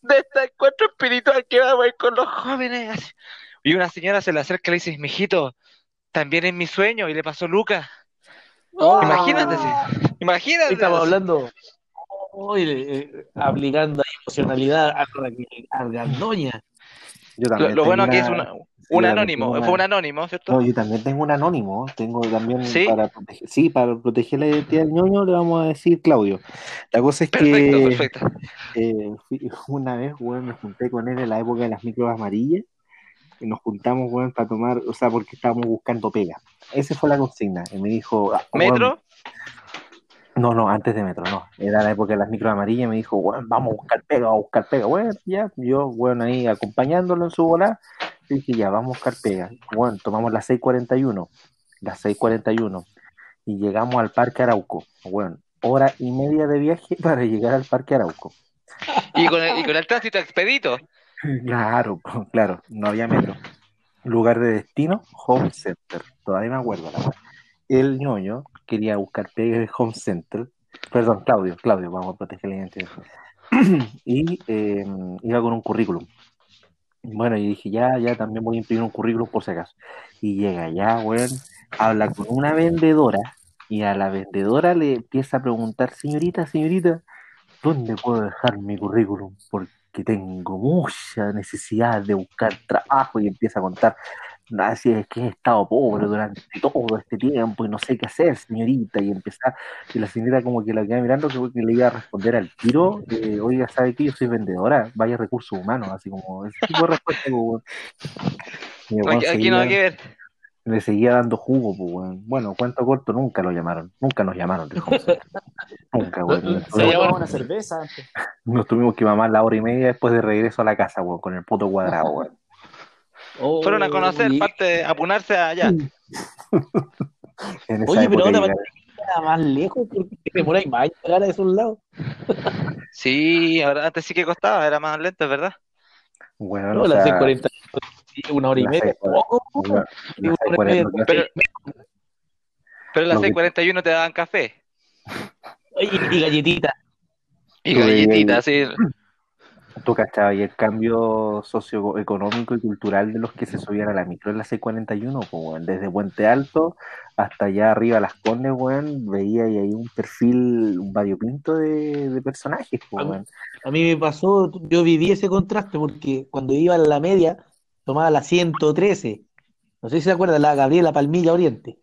de este encuentro espiritual que vamos a ir con los jóvenes. Y una señora se le acerca y le dice, mijito, también es mi sueño, y le pasó Lucas. Imagínate, sí. Imagínate. Estamos hablando, oye, eh, aplicando ahí emocionalidad a Raquel Argandoña. Yo Lo, también lo bueno tengo que es una- una- un anónimo, una- fue un anónimo, ¿cierto? No, yo también tengo un anónimo, tengo también ¿Sí? para proteger, sí, para proteger la identidad del ñoño le vamos a decir Claudio. La cosa es Perfecto, que perfecto. eh, una vez, weón, me junté con él en la época de las micros amarillas y nos juntamos, weón, para tomar, o sea, porque estábamos buscando pega. Esa fue la consigna. Y me dijo, ah, weón, ¿Metro? no, no, antes de Metro, no. Era la época de las micros amarillas. Me dijo, bueno, vamos a buscar pega, vamos a buscar pega. Bueno, ya, yo, bueno, ahí acompañándolo en su bola. Dije, ya, vamos a buscar pega. Bueno, tomamos las 6:41, las 6:41. Y llegamos al Parque Arauco. Bueno, hora y media de viaje para llegar al Parque Arauco. Y con el, y con el tránsito expedito. Claro, claro, no había metro. Lugar de destino, Home Center. Todavía me acuerdo la. El ñoño quería buscar pega en Home Center. Perdón, Claudio, Claudio, vamos a proteger la identidad. y eh, iba con un currículum. Bueno, y dije, ya, ya también voy a imprimir un currículum por si acaso. Y llega ya, weón, habla con una vendedora y a la vendedora le empieza a preguntar, señorita, señorita, ¿dónde puedo dejar mi currículum? Porque tengo mucha necesidad de buscar trabajo y empieza a contar, así es que he estado pobre durante todo este tiempo y no sé qué hacer, señorita, y empieza, y la señorita como que la queda mirando, que, que le iba a responder al tiro, eh, oiga, ¿sabe qué? Yo soy vendedora, vaya recursos humanos, así como ese tipo de respuesta. como, weón Aquí, aquí no hay que ver. Le seguía dando jugo, pues, weón. Bueno, cuento corto, nunca lo llamaron. Nunca nos llamaron. del Home Center. nunca, weón. Nos Se tomaba una cerveza antes. Nos tuvimos que mamar la hora y media después de regreso a la casa, weón, con el poto cuadrado, weón. Oh, Fueron a conocer, y- parte, a punarse allá. Oye, pero ahora era más lejos porque te demoráis más llegar a esos lados. Sí, ahora antes sí que costaba, era más lento, verdad. weón, No, o sea, 6:40, una hora y las media. 6:40. Una hora y 6:40, media. Pero, pero en las Lo que- 6:41 te daban café Oye, y galletitas. y Tú galletitas, sí. Tú cachabas y el cambio socioeconómico y cultural de los que se subían a la micro en la C41, pues, desde Puente Alto hasta allá arriba a Las Condes, weón, veía y ahí un perfil, un variopinto de, de personajes, pues, Ah, weón. A mí me pasó, yo viví ese contraste porque cuando iba en la media tomaba la 113. No sé si se acuerdan, la Gabriela Palmilla Oriente.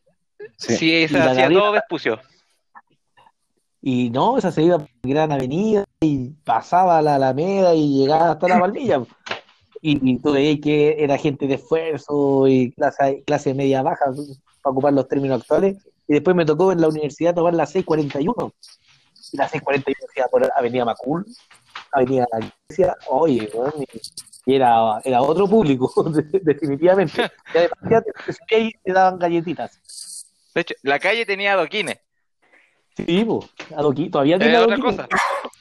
Sí. Sí, la hacía Gabriela- todo Vespucio. Y no, esa se iba por Gran Avenida y pasaba a la Alameda y llegaba hasta la Palmilla. Y, y tú veías que era gente de esfuerzo y clase, clase media baja, para ocupar los términos actuales. Y después me tocó en la universidad tomar la 641. Y la 641 decía por Avenida Macul, Avenida La Iglesia. Oye, weón, y, era, era otro público, definitivamente. Y además te, te te daban galletitas. De hecho, la calle tenía adoquines. Sí, po, adoquín, todavía tiene otra adoquines. cosa.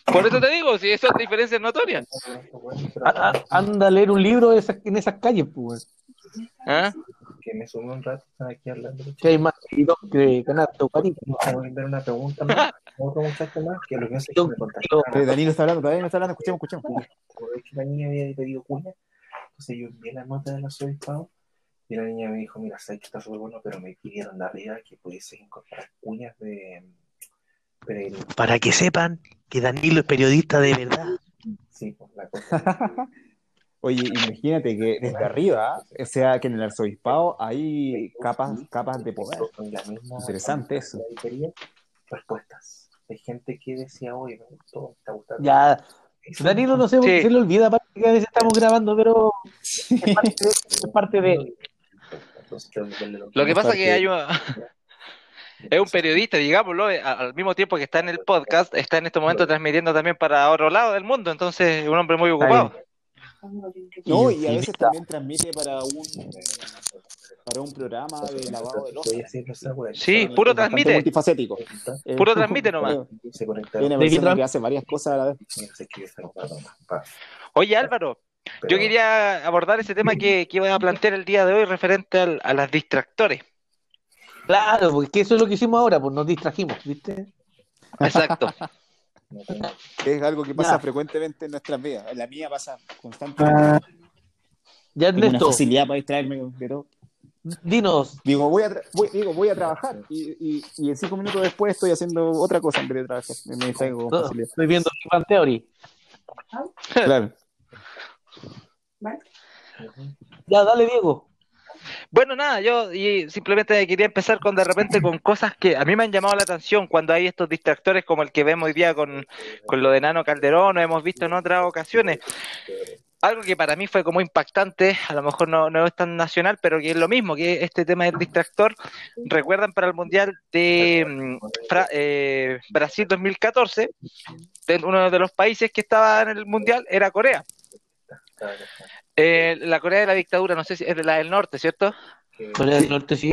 Por eso te digo, si son diferencias notorias. Anda a leer un libro de esas- en esas calles, pues. ¿Ah? Que me sumé un rato, están aquí hablando. Que hay más queridos que Canasto, París. Vamos a ver una pregunta más, otro muchacho más, que lo que hace es que me contactaron. Pero Danilo está hablando, todavía no está hablando, escuchemos, escuchemos. Como es que la niña había pedido cuña, entonces yo envié la nota de los obispado y la niña me dijo, mira, sabes que está súper bueno, pero me pidieron de arriba que pudiese incorporar cuñas de peregrino. Para que sepan que Danilo es periodista de verdad. Sí, pues la cosa. Oye, imagínate que desde arriba, o sea, que en el arzobispado hay capas, capas de poder. Con la misma Interesante eso. respuestas. Hay gente que decía, oye, me gustó, me está gustando. Ya, Eso- Danilo no sé por qué Sí. se le olvida, aparte que a veces estamos grabando, pero es parte de, es parte de- lo que pasa es que hay una... Es un periodista, digámoslo, eh, al mismo tiempo que está en el podcast, está en este momento transmitiendo también para otro lado del mundo, entonces es un hombre muy ocupado. No, y a veces también transmite para un, para un programa de lavado de losa. Sí, puro transmite, multifacético. Eh, puro transmite nomás. Se conecta. Hay una ¿De qué persona tram- que hace varias cosas a la vez. Oye Álvaro, yo quería abordar ese tema que, que iba a plantear el día de hoy referente al- a las distractores. Claro, porque eso es lo que hicimos ahora, pues nos distrajimos, ¿viste? Exacto. Es algo que pasa Ya. frecuentemente en nuestras vidas. En la mía pasa constantemente. Ya Tengo una facilidad para distraerme de todo. dinos, Digo, voy a, voy, digo, voy a trabajar y, y, y en cinco minutos después estoy haciendo otra cosa en vez de trabajar. Me, me distraigo con no, facilidad. estoy viendo Big Theory. Claro. Ya, dale Diego. Bueno, nada, yo y simplemente quería empezar con de repente con cosas que a mí me han llamado la atención cuando hay estos distractores como el que vemos hoy día con, con lo de Nano Calderón, o hemos visto en otras ocasiones. Algo que para mí fue como impactante, a lo mejor no, no es tan nacional, pero que es lo mismo, que este tema del distractor, recuerdan para el Mundial de mm, eh, Brasil 2014, de- uno de los países que estaba en el Mundial era Corea. Eh, la Corea de la dictadura, no sé si es de la del norte, ¿cierto? Corea del Norte, sí.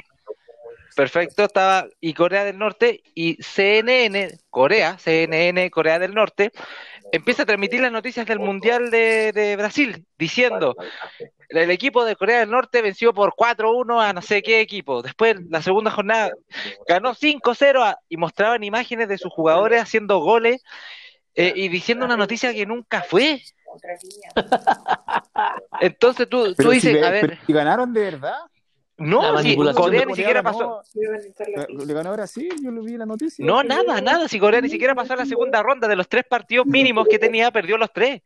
Perfecto, estaba y Corea del Norte y CNN, Corea, CNN, Corea del Norte, empieza a transmitir las noticias del Mundial de, de Brasil, diciendo, el equipo de Corea del Norte venció por 4-1 a no sé qué equipo. Después, la segunda jornada, ganó 5-0 a- y mostraban imágenes de sus jugadores haciendo goles eh, y diciendo una noticia que nunca fue. Entonces tú, tú dices, si, a ver, si ganaron de verdad. No, si Corea ni siquiera pasó. ganó- Le ganó a Brasil, yo lo vi en la noticia. No, nada, nada. Si Corea ni siquiera pasó a la segunda ronda de los tres partidos mínimos que tenía, perdió los tres.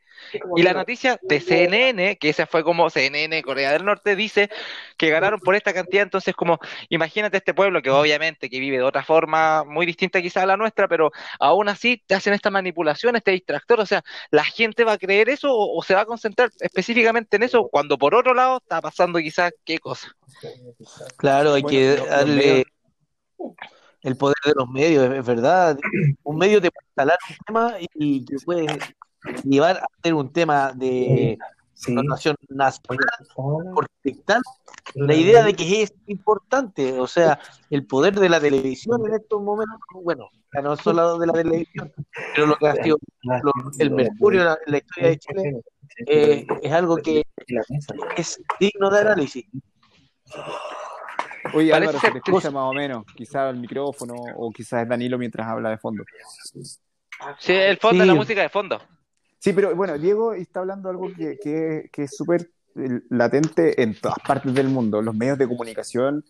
Y la noticia de CNN, que esa fue como CNN, Corea del Norte, dice que ganaron por esta cantidad. Entonces, como imagínate este pueblo que obviamente que vive de otra forma muy distinta quizá a la nuestra, pero aún así te hacen esta manipulación, este distractor. O sea, ¿la gente va a creer eso o, o se va a concentrar específicamente en eso cuando por otro lado está pasando quizás qué cosa? Claro, hay Bueno, que darle el poder de los medios, es- es verdad. Un medio te puede instalar un tema y te puede llevar a hacer un tema de Sí, nacional Hola. por dictar la idea de que es importante, o sea, el poder de la televisión en estos momentos, bueno, ya no solo de la televisión, pero lo que ha sido lo- el Mercurio en la, historia de Chile eh, es algo que es digno de análisis. Oye, Álvaro, se te escucha más o menos. Quizás el micrófono o quizás es Danilo mientras habla de fondo. Sí, el fondo de la Sí. música de fondo. Sí, pero bueno, Diego está hablando de algo que, que- que es súper eh, latente en todas partes del mundo. Los medios de comunicación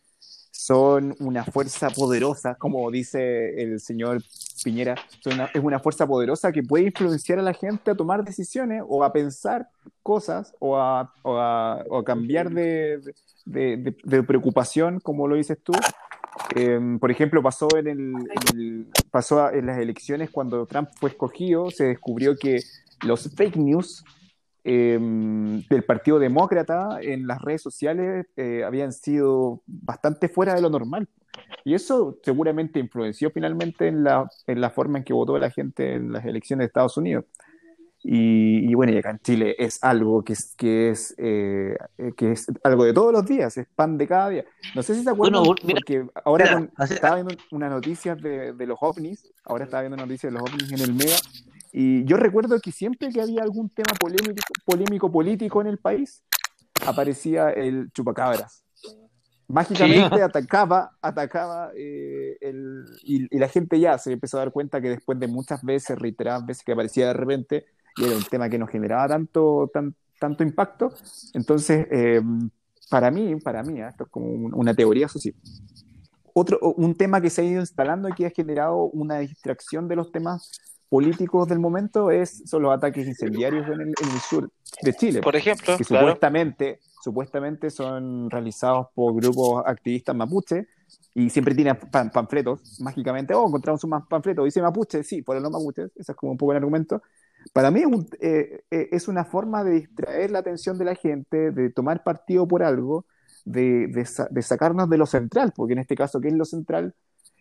son una fuerza poderosa, como dice el señor Piñera, una- es una fuerza poderosa que puede influenciar a la gente a tomar decisiones o a pensar cosas o a, o a- o a cambiar de, de- de- de preocupación, como lo dices tú. Eh, por ejemplo, pasó en, el, en el- pasó en las elecciones cuando Trump fue escogido, se descubrió que los fake news eh, del Partido Demócrata en las redes sociales eh, habían sido bastante fuera de lo normal. Y eso seguramente influenció finalmente en la, en la forma en que votó la gente en las elecciones de Estados Unidos. Y, y bueno, y acá en Chile es algo que es, que es, eh, que es algo de todos los días, es pan de cada día. No sé si se acuerdan, Bueno, mira, porque ahora mira, con- hace- estaba viendo unas noticias de, de los ovnis, ahora estaba viendo noticias de los ovnis en el MEGA, y yo recuerdo que siempre que había algún tema polémico, polémico político en el país, aparecía el chupacabras. Mágicamente atacaba, atacaba eh, el, y, y la gente ya se empezó a dar cuenta que después de muchas veces, reiteradas veces que aparecía de repente, y era un tema que no generaba tanto, tan, tanto impacto, entonces eh, para mí, para mí, ¿eh? esto es como un- una teoría, sí. Otro, un tema que se ha ido instalando y que ha generado una distracción de los temas políticos del momento es, son los ataques incendiarios en el, en el sur de Chile Por ejemplo, que claro. supuestamente, supuestamente son realizados por grupos activistas mapuche y siempre tienen pan- panfletos, mágicamente, oh, encontramos un panfleto, dice mapuche, sí, por los mapuches, eso es como un poco el argumento. Para mí es, un- eh, eh, es una forma de distraer la atención de la gente, de tomar partido por algo, de, de de sacarnos de lo central, porque en este caso, ¿qué es lo central?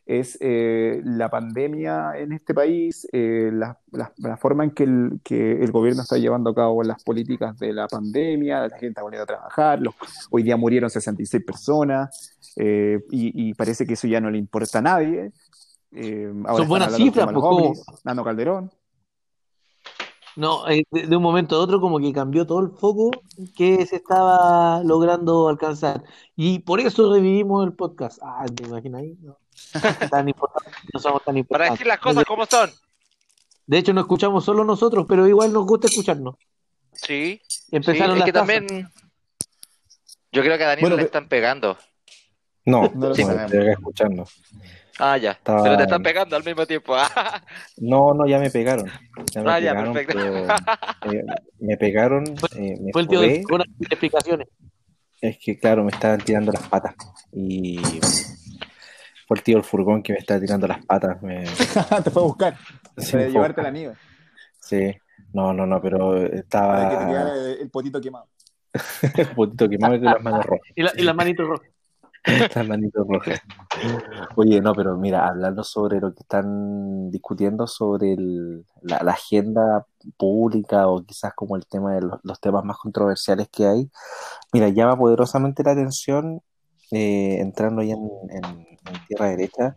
Es eh, la pandemia en este país, eh, la, la- la forma en que el, que el gobierno está llevando a cabo las políticas de la pandemia, la gente está volviendo a trabajar, los- hoy día murieron 66 personas eh, y, y parece que eso ya no le importa a nadie. Eh, ahora Son buenas cifras, los pues, Nano Calderón. No, eh, de, de un momento a otro como que cambió todo el foco que se estaba logrando alcanzar. Y por eso revivimos el podcast. Ah, ¿te imaginas ahí? No, tan importante, no somos tan Para importantes. decir las cosas como son. De hecho, no escuchamos solo nosotros, pero igual nos gusta escucharnos. Sí, sí, Empezaron es que también. Yo creo que a Daniel Bueno, le están pegando. No, No lo sí, estoy escuchando. Ah, ya. Estaba- Pero te están pegando al mismo tiempo. No, no, ya me pegaron. Ya me Ah, ya, pegaron, perfecto. pero, eh, me pegaron, eh, me Fue el tío de explicaciones. Es que, claro, me estaban tirando las patas. Y fue el tío del furgón que me estaba tirando las patas. Me... te fue a buscar Sí, para a llevarte buscar. la nieve, Sí, no, no, no, pero para que te estaba el, el potito quemado. un poquito quemado y las manos rojas. Y, la- y las manitos rojas. Las manitos rojas. Oye, no, pero mira, hablando sobre lo que están discutiendo sobre el- la, la agenda pública o quizás como el tema de los, los temas más controversiales que hay, mira, llama poderosamente la atención, eh, entrando ya en, tierra derecha,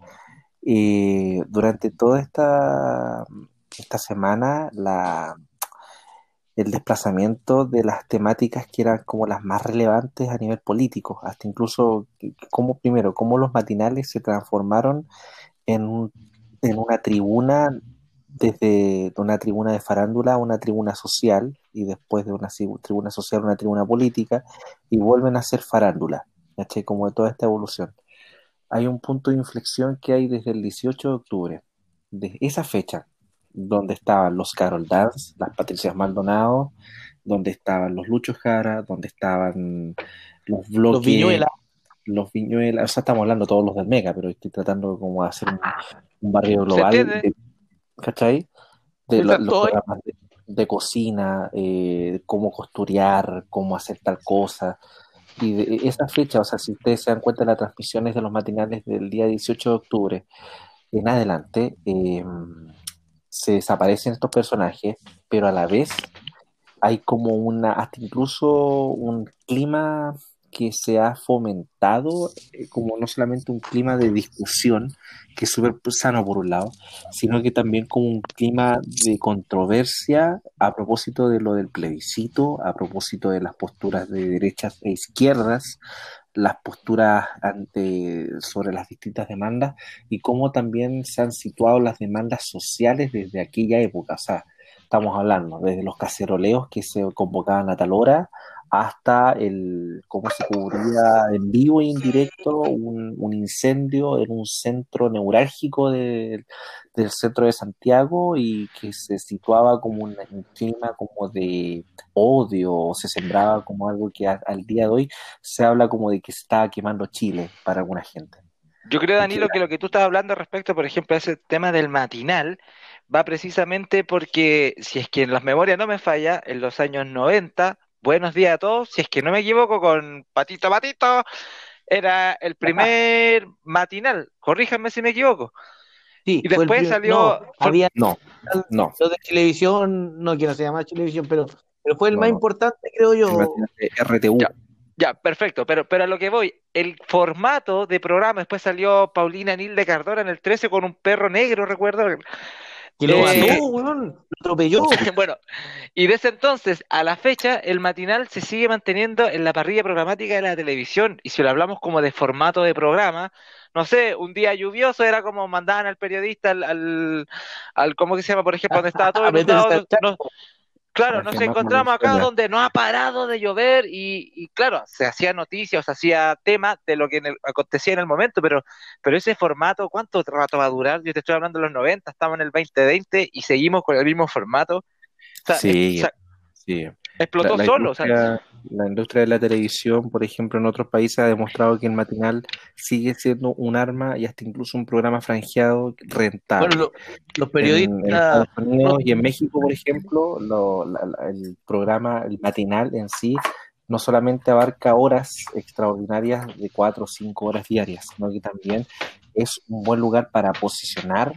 eh, durante toda esta, esta semana, la, el desplazamiento de las temáticas que eran como las más relevantes a nivel político, hasta incluso cómo primero, cómo los matinales se transformaron en, en una tribuna, desde de una tribuna de farándula a una tribuna social, y después de una tribuna social a una tribuna política, y vuelven a ser farándula, ¿cachai? Como de toda esta evolución. Hay un punto de inflexión que hay desde el 18 de octubre, de esa fecha, donde estaban los Carol Dance, las Patricias Maldonado, donde estaban los Luchos Jara, donde estaban los bloques. Los Viñuela. Los o sea, estamos hablando todos los del Mega, pero estoy tratando como de hacer un, un barrio global. de- ¿Cachai? De lo- los programas de, de cocina, eh, cómo costurear, cómo hacer tal cosa. Y de esa fecha, o sea, si ustedes se dan cuenta, las transmisiones de los matinales del día 18 de octubre en adelante, eh, se desaparecen estos personajes, pero a la vez hay como una, hasta incluso un clima que se ha fomentado, eh, como no solamente un clima de discusión, que es súper sano por un lado, sino que también como un clima de controversia a propósito de lo del plebiscito, a propósito de las posturas de derechas e izquierdas, las posturas ante, sobre las distintas demandas y cómo también se han situado las demandas sociales desde aquella época. O sea, estamos hablando desde los caceroleos que se convocaban a tal hora hasta el cómo se cubría en vivo e indirecto un, un incendio en un centro neurálgico de- del centro de Santiago y que se situaba como un, un clima como de odio o se sembraba como algo que a- al día de hoy se habla como de que se estaba quemando Chile para alguna gente. Yo creo, Danilo, que lo que tú estás hablando respecto, por ejemplo, a ese tema del matinal, va precisamente porque, si es que en las memorias no me falla, en los años 90, buenos días a todos, si es que no me equivoco, con Patito Patito, era el primer matinal, corríjanme si me equivoco. Sí, Y después primer- salió- no, fue- había No, no. los de televisión, no que no se llama televisión, pero, pero fue el No, más no. importante, creo yo. de RTU. Ya. Ya, perfecto, pero, pero a lo que voy, el formato de programa, después salió Paulina Nilde Cardona en el 13 con un perro negro, recuerdo. Que lo Eh, mató, weón, lo atropelló. Bueno, y desde entonces a la fecha, el matinal se sigue manteniendo en la parrilla programática de la televisión. Y si lo hablamos como de formato de programa, no sé, un día lluvioso era como mandaban al periodista al, al, al- ¿cómo que se llama? Por ejemplo, donde estaba todo A meterse claro, nos no encontramos acá donde no ha parado de llover y, y claro, se hacía noticia o se hacía tema de lo que en el- acontecía en el momento, pero, pero ese formato, ¿cuánto rato va a durar? Yo te estoy hablando de los 90, estamos en el 2020 y seguimos con el mismo formato. O sea, Sí, o sea, Sí. explotó La, la solo. o sea, industria, la industria de la televisión, por ejemplo, en otros países ha demostrado que el matinal sigue siendo un arma y hasta incluso un programa franjeado rentable. Bueno, lo- los En, periodistas, en Estados Unidos y en México, por ejemplo, lo- la- la- el programa, el matinal en sí, no solamente abarca horas extraordinarias de cuatro o cinco horas diarias, sino que también es un buen lugar para posicionar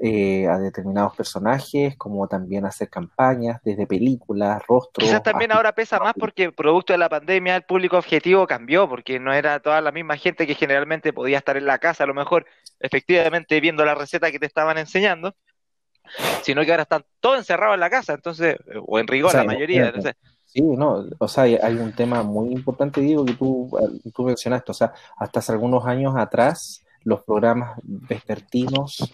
eh, a determinados personajes, como también hacer campañas desde películas, rostros. Quizás también ahora pesa más porque producto de la pandemia el público objetivo cambió, porque no era toda la misma gente que generalmente podía estar en la casa, a lo mejor efectivamente viendo la receta que te estaban enseñando, sino que ahora están todos encerrados en la casa, entonces, o en rigor O sea, la mayoría. entonces, Sí, no, o sea, hay un tema muy importante, Diego, que tú, tú mencionaste, o sea, hasta hace algunos años atrás, los programas vespertinos,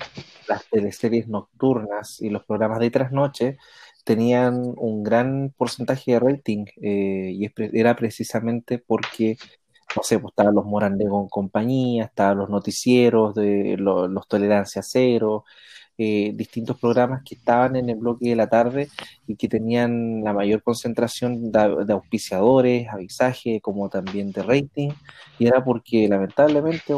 las teleseries nocturnas y los programas de trasnoche tenían un gran porcentaje de rating, eh, y era precisamente porque, no sé, pues estaban los Morandé con compañía, estaban los noticieros de lo- los Tolerancia Cero, eh, distintos programas que estaban en el bloque de la tarde y que tenían la mayor concentración de, de auspiciadores, avisaje, como también de rating, y era porque lamentablemente,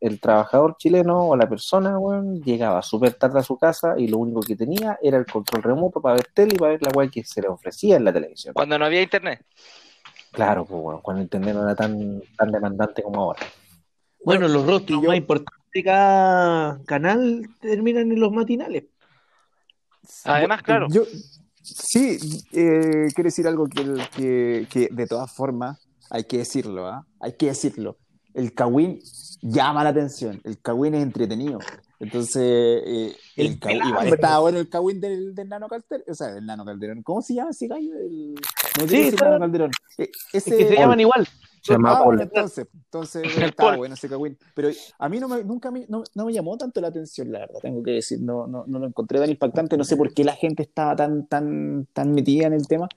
el trabajador chileno o la persona, llegaba súper tarde a su casa y lo único que tenía era el control remoto para ver tele y para ver la weá que se le ofrecía en la televisión. cuando no había internet. Claro, pues, cuando internet no era tan, tan demandante como ahora. bueno, los rostros más importantes de cada canal terminan en los matinales. Además, claro. Yo, sí, eh, quiero decir algo que, que, que de todas formas hay que decirlo, ¿ah? Hay que decirlo. El Kawin llama la atención, el Kawin es entretenido. Entonces, eh, el, El igual estaba bueno el Kawin del, del Nano Calderón, o sea, del Nano Calderón. ¿Cómo se llama ese gallo? El, no Sí, claro. Calderón. Eh, Es ese, que se llaman igual. Se llama Ah, Paul. bueno, entonces, entonces El Paul. bueno ese Kawin. Pero a mí no me, nunca me, no, no me llamó tanto la atención, la verdad, tengo que decir. No, no, no lo encontré tan impactante. No sé por qué la gente estaba tan, tan, tan metida en el tema.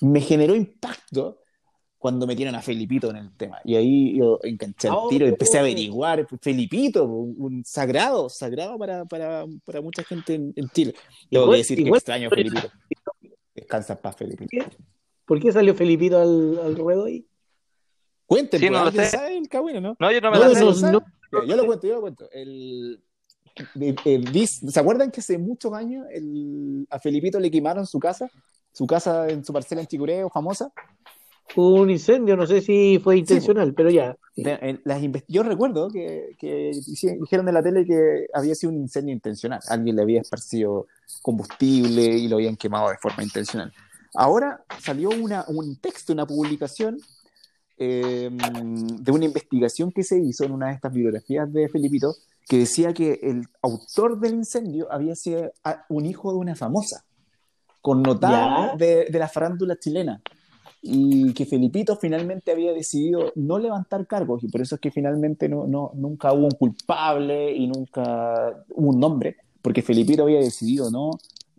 Me generó impacto cuando metieron a Felipito en el tema. Y ahí yo enganché al Oh. tiro y empecé a averiguar. Felipito, un, un sagrado, sagrado para, para, para mucha gente en, en Chile. Tengo que decir que extraño a Felipito. Descansa en paz, Felipito. ¿Por qué salió Felipito al, al ruedo ahí? Cuenten, Sí, no lo ¿alguien sé. sabe el cagüino, no? No, yo no me No, sé. ¿Alguien lo no, no. Ya, Yo lo cuento, yo lo cuento. El, ¿Se acuerdan que hace muchos años el- a Felipito le quemaron su casa? Su casa en su parcela en Chicureo, famosa. Un incendio, no sé si fue intencional, pero ya. Las yo recuerdo que, dijeron en la tele que había sido un incendio intencional. Alguien le había esparcido combustible y lo habían quemado de forma intencional. Ahora salió una, un texto, una publicación eh, de una investigación que se hizo en una de estas bibliografías de Felipito que decía que el autor del incendio había sido a- un hijo de una famosa, connotada de, de la farándula chilena y que Felipito finalmente había decidido no levantar cargos y por eso es que finalmente no, no- nunca hubo un culpable y nunca hubo un nombre, porque Felipito había decidido no,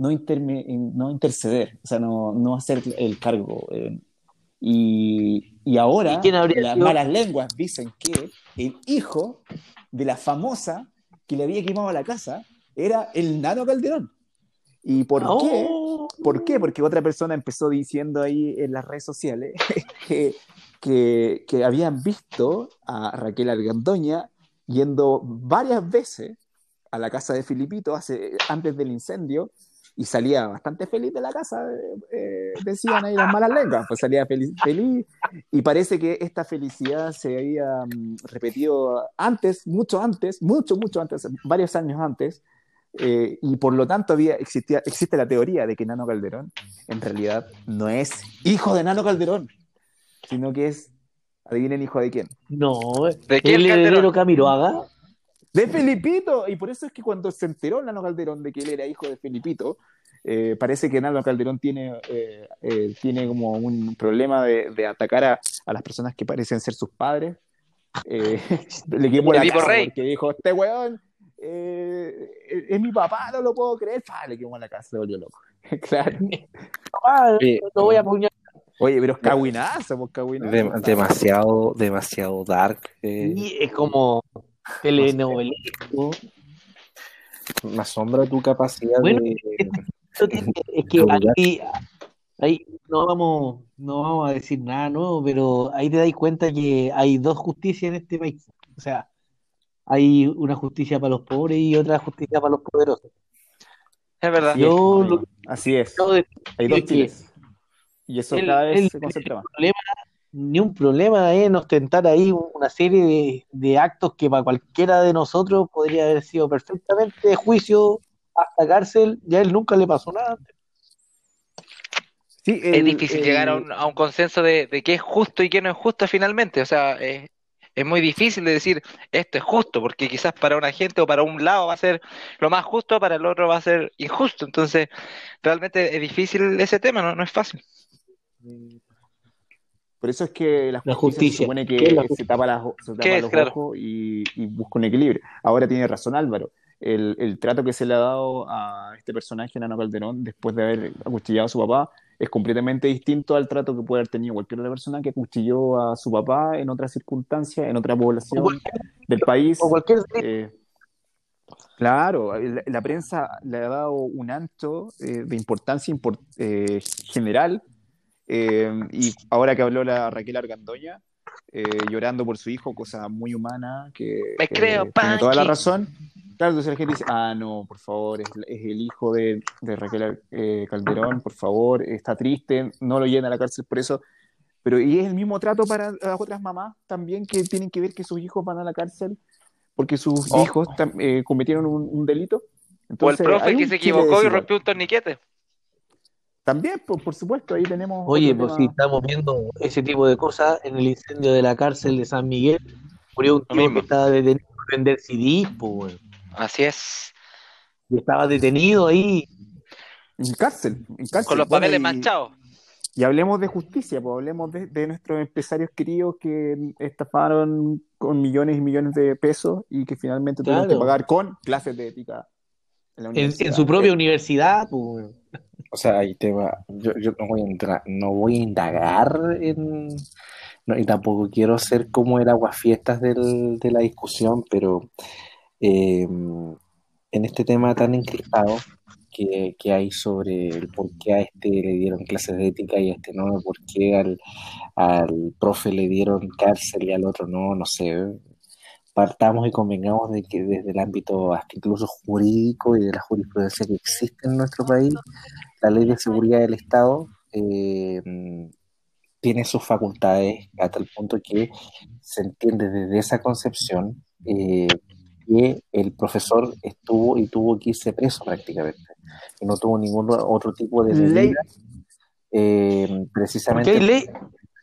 no, interme- no interceder, o sea, no, no hacer el cargo. eh. y, y ahora ¿Y las sido? malas lenguas dicen que el hijo de la famosa que le había quemado la casa era el Nano Calderón. ¿Y por qué? Oh. ¿Por qué? Porque otra persona empezó diciendo ahí en las redes sociales que, que, que habían visto a Raquel Argandoña yendo varias veces a la casa de Filipito hace, antes del incendio y salía bastante feliz de la casa, eh, eh, decían ahí las malas lenguas, pues salía feliz, feliz y parece que esta felicidad se había mm, repetido antes, mucho antes, mucho, mucho antes, varios años antes, eh, y por lo tanto había, existía, existe la teoría de que Nano Calderón en realidad no es hijo de Nano Calderón, sino que es, adivinen hijo de quién, No, ¿De quién el Calderón? heredero Camiroaga. De Felipito, y por eso es que cuando se enteró Nano Calderón de que él era hijo de Felipito, eh, parece que Nano Calderón tiene, eh, eh, tiene como un problema de, de atacar a, a las personas que parecen ser sus padres. Eh, le quemó la casa rey. porque dijo, este weón eh, es mi papá, no lo puedo creer. Pa, le quemó la casa, se volvió loco. claro. Ah, Sí. lo voy a apuñalar. Oye, pero es cagüinazo, pues cagüinazo. Dem- demasiado, demasiado dark. eh, Y es como telenovelesco. me asombra tu capacidad Bueno, de. Eso tiene- Es que ahí, ahí no vamos, no vamos a decir nada nuevo, pero ahí te das cuenta que hay dos justicias en este país. O sea, hay una justicia para los pobres y otra justicia para los poderosos. Es verdad. Así es, Yo lo- Así es. Hay dos chiles. Y eso el- cada vez el- se concentra más. Ni un problema en ostentar ahí una serie de, de actos que para cualquiera de nosotros podría haber sido perfectamente de juicio hasta cárcel, ya a él nunca le pasó nada. Sí, Es difícil el- llegar a un, a un consenso de, de qué es justo y qué no es justo finalmente. O sea, es, es muy difícil de decir esto es justo, porque quizás para una gente o para un lado va a ser lo más justo, para el otro va a ser injusto. Entonces, realmente es difícil ese tema, no, no es fácil. Por eso es que la La justicia, se supone que ¿Qué es la se tapa, las- se tapa los Claro. ojos y, y busca un equilibrio. Ahora tiene razón Álvaro. El, el trato que se le ha dado a este personaje, Nano Calderón, después de haber acuchillado a su papá, es completamente distinto al trato que puede haber tenido cualquier otra persona que acuchilló a su papá en otras circunstancias, en otra población del país. O cualquier Eh, claro, la, la prensa le ha dado un ancho eh, de importancia impor- eh, general eh, y ahora que habló la Raquel Argandoña, eh, llorando por su hijo, cosa muy humana, que Me tiene toda la razón. Claro, entonces la gente dice, ah, no, por favor, es, es el hijo de, de Raquel eh, Calderón, por favor, está triste, no lo llena a la cárcel por eso. Pero y es el mismo trato para las otras mamás también que tienen que ver que sus hijos van a la cárcel porque sus Oh. hijos eh, cometieron un, un delito. O el profe que se equivocó y rompió un torniquete. También, por, por supuesto, ahí tenemos. Oye, pues tema. si estamos viendo ese tipo de cosas en el incendio de la cárcel de San Miguel, murió un tipo que estaba detenido por vender CDs, pues, weón. Así es. Y estaba detenido ahí. En cárcel, en cárcel. Con los Bueno, papeles y- manchados. Y hablemos de justicia, pues hablemos de, de nuestros empresarios queridos que estafaron con millones y millones de pesos y que finalmente tuvieron que pagar con clases de ética en la En, universidad. en su propia universidad, pues, weón. O sea, hay tema, yo, yo no voy a entrar, no voy a indagar en, y tampoco quiero ser como el aguafiestas del, de la discusión, pero eh, en este tema tan encrispado que, que hay sobre el por qué a este le dieron clases de ética y a este no, por qué al, al profe le dieron cárcel y al otro no, no sé, partamos y convengamos de que desde el ámbito hasta incluso jurídico y de la jurisprudencia que existe en nuestro país, la ley de seguridad del Estado eh, tiene sus facultades a tal punto que se entiende desde esa concepción eh, que el profesor estuvo y tuvo que irse preso prácticamente y no tuvo ningún otro tipo de Ley. eh, precisamente hay, ley-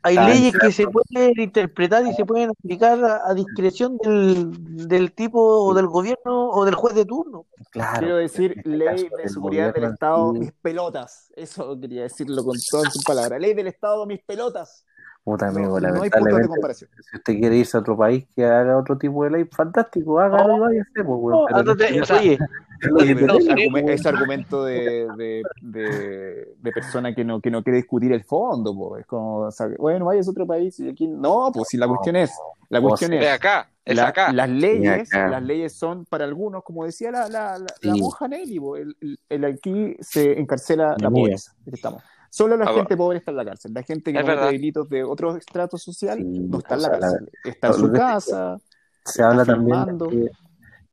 hay leyes que se pueden interpretar y se pueden aplicar a, a discreción del, del tipo o del gobierno o del juez de turno. claro Quiero decir, este ley de seguridad del Estado, sí- mis pelotas. Eso quería decirlo con todas sus palabras. Ley del Estado, mis pelotas. Puta No, amigo, no hay puntos de comparación. si usted quiere irse a otro país que haga otro tipo de ley, fantástico, hágalo y váyase, pues, oye, ese, argumento de, de, de, de persona que no, que no quiere discutir el fondo, po, es como, o sea, bueno, vayas a otro país y aquí. No, pues si la cuestión es, la cuestión Es es, acá, la- acá. las leyes, acá. las leyes son para algunos, como decía la, la, la, la Sí. monja Nelly, el, el- el aquí se encarcela la pobreza. Aquí estamos. Solo la Ah, gente pobre está en la cárcel. La gente que comete delitos de otro estrato social Sí, no está en la cárcel. Está en su casa. se habla también firmando. de que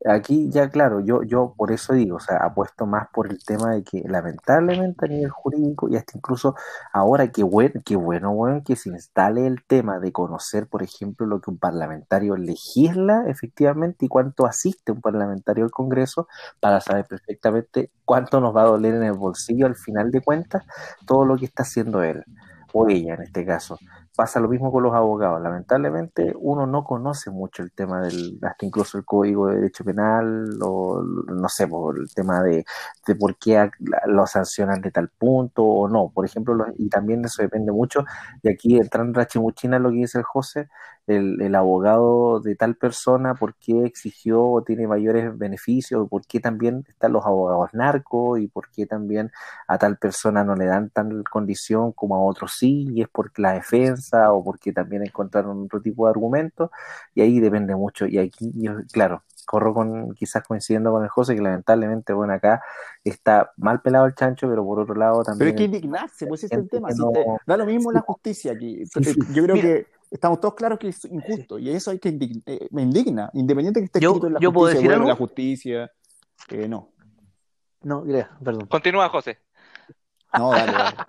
aquí ya claro, yo, yo por eso digo, o sea, apuesto más por el tema de que lamentablemente a nivel jurídico y hasta incluso ahora qué bueno, qué bueno, bueno, que se instale el tema de conocer, por ejemplo, lo que un parlamentario legisla efectivamente y cuánto asiste un parlamentario al Congreso para saber perfectamente cuánto nos va a doler en el bolsillo al final de cuentas todo lo que está haciendo él o ella en este caso. Pasa lo mismo con los abogados. Lamentablemente uno no conoce mucho el tema del, hasta incluso el Código de Derecho Penal o no sé, por el tema de, de por qué lo sancionan de tal punto o no. Por ejemplo, y también eso depende mucho, y aquí entrando la chimuchina lo que dice el José, el, el abogado de tal persona, por qué exigió o tiene mayores beneficios, por qué también están los abogados narcos y por qué también a tal persona no le dan tal condición como a otros sí, y es por la defensa o porque también encontraron otro tipo de argumentos, y ahí depende mucho. Y aquí, yo, claro, corro con quizás coincidiendo con el José, que lamentablemente, bueno, acá está mal pelado el chancho, pero por otro lado Pero también... hay que indignarse, pues ese es el tema. si te- da lo mismo la justicia aquí. Sí, sí. Yo creo Mira. que estamos todos claros que es injusto y eso hay que indign- eh, me indigna, independiente que esté Yo- escrito en la yo puedo justicia, decir bueno, algo. la justicia, eh, no. no, mira, perdón. Continúa, José. No, dale, dale.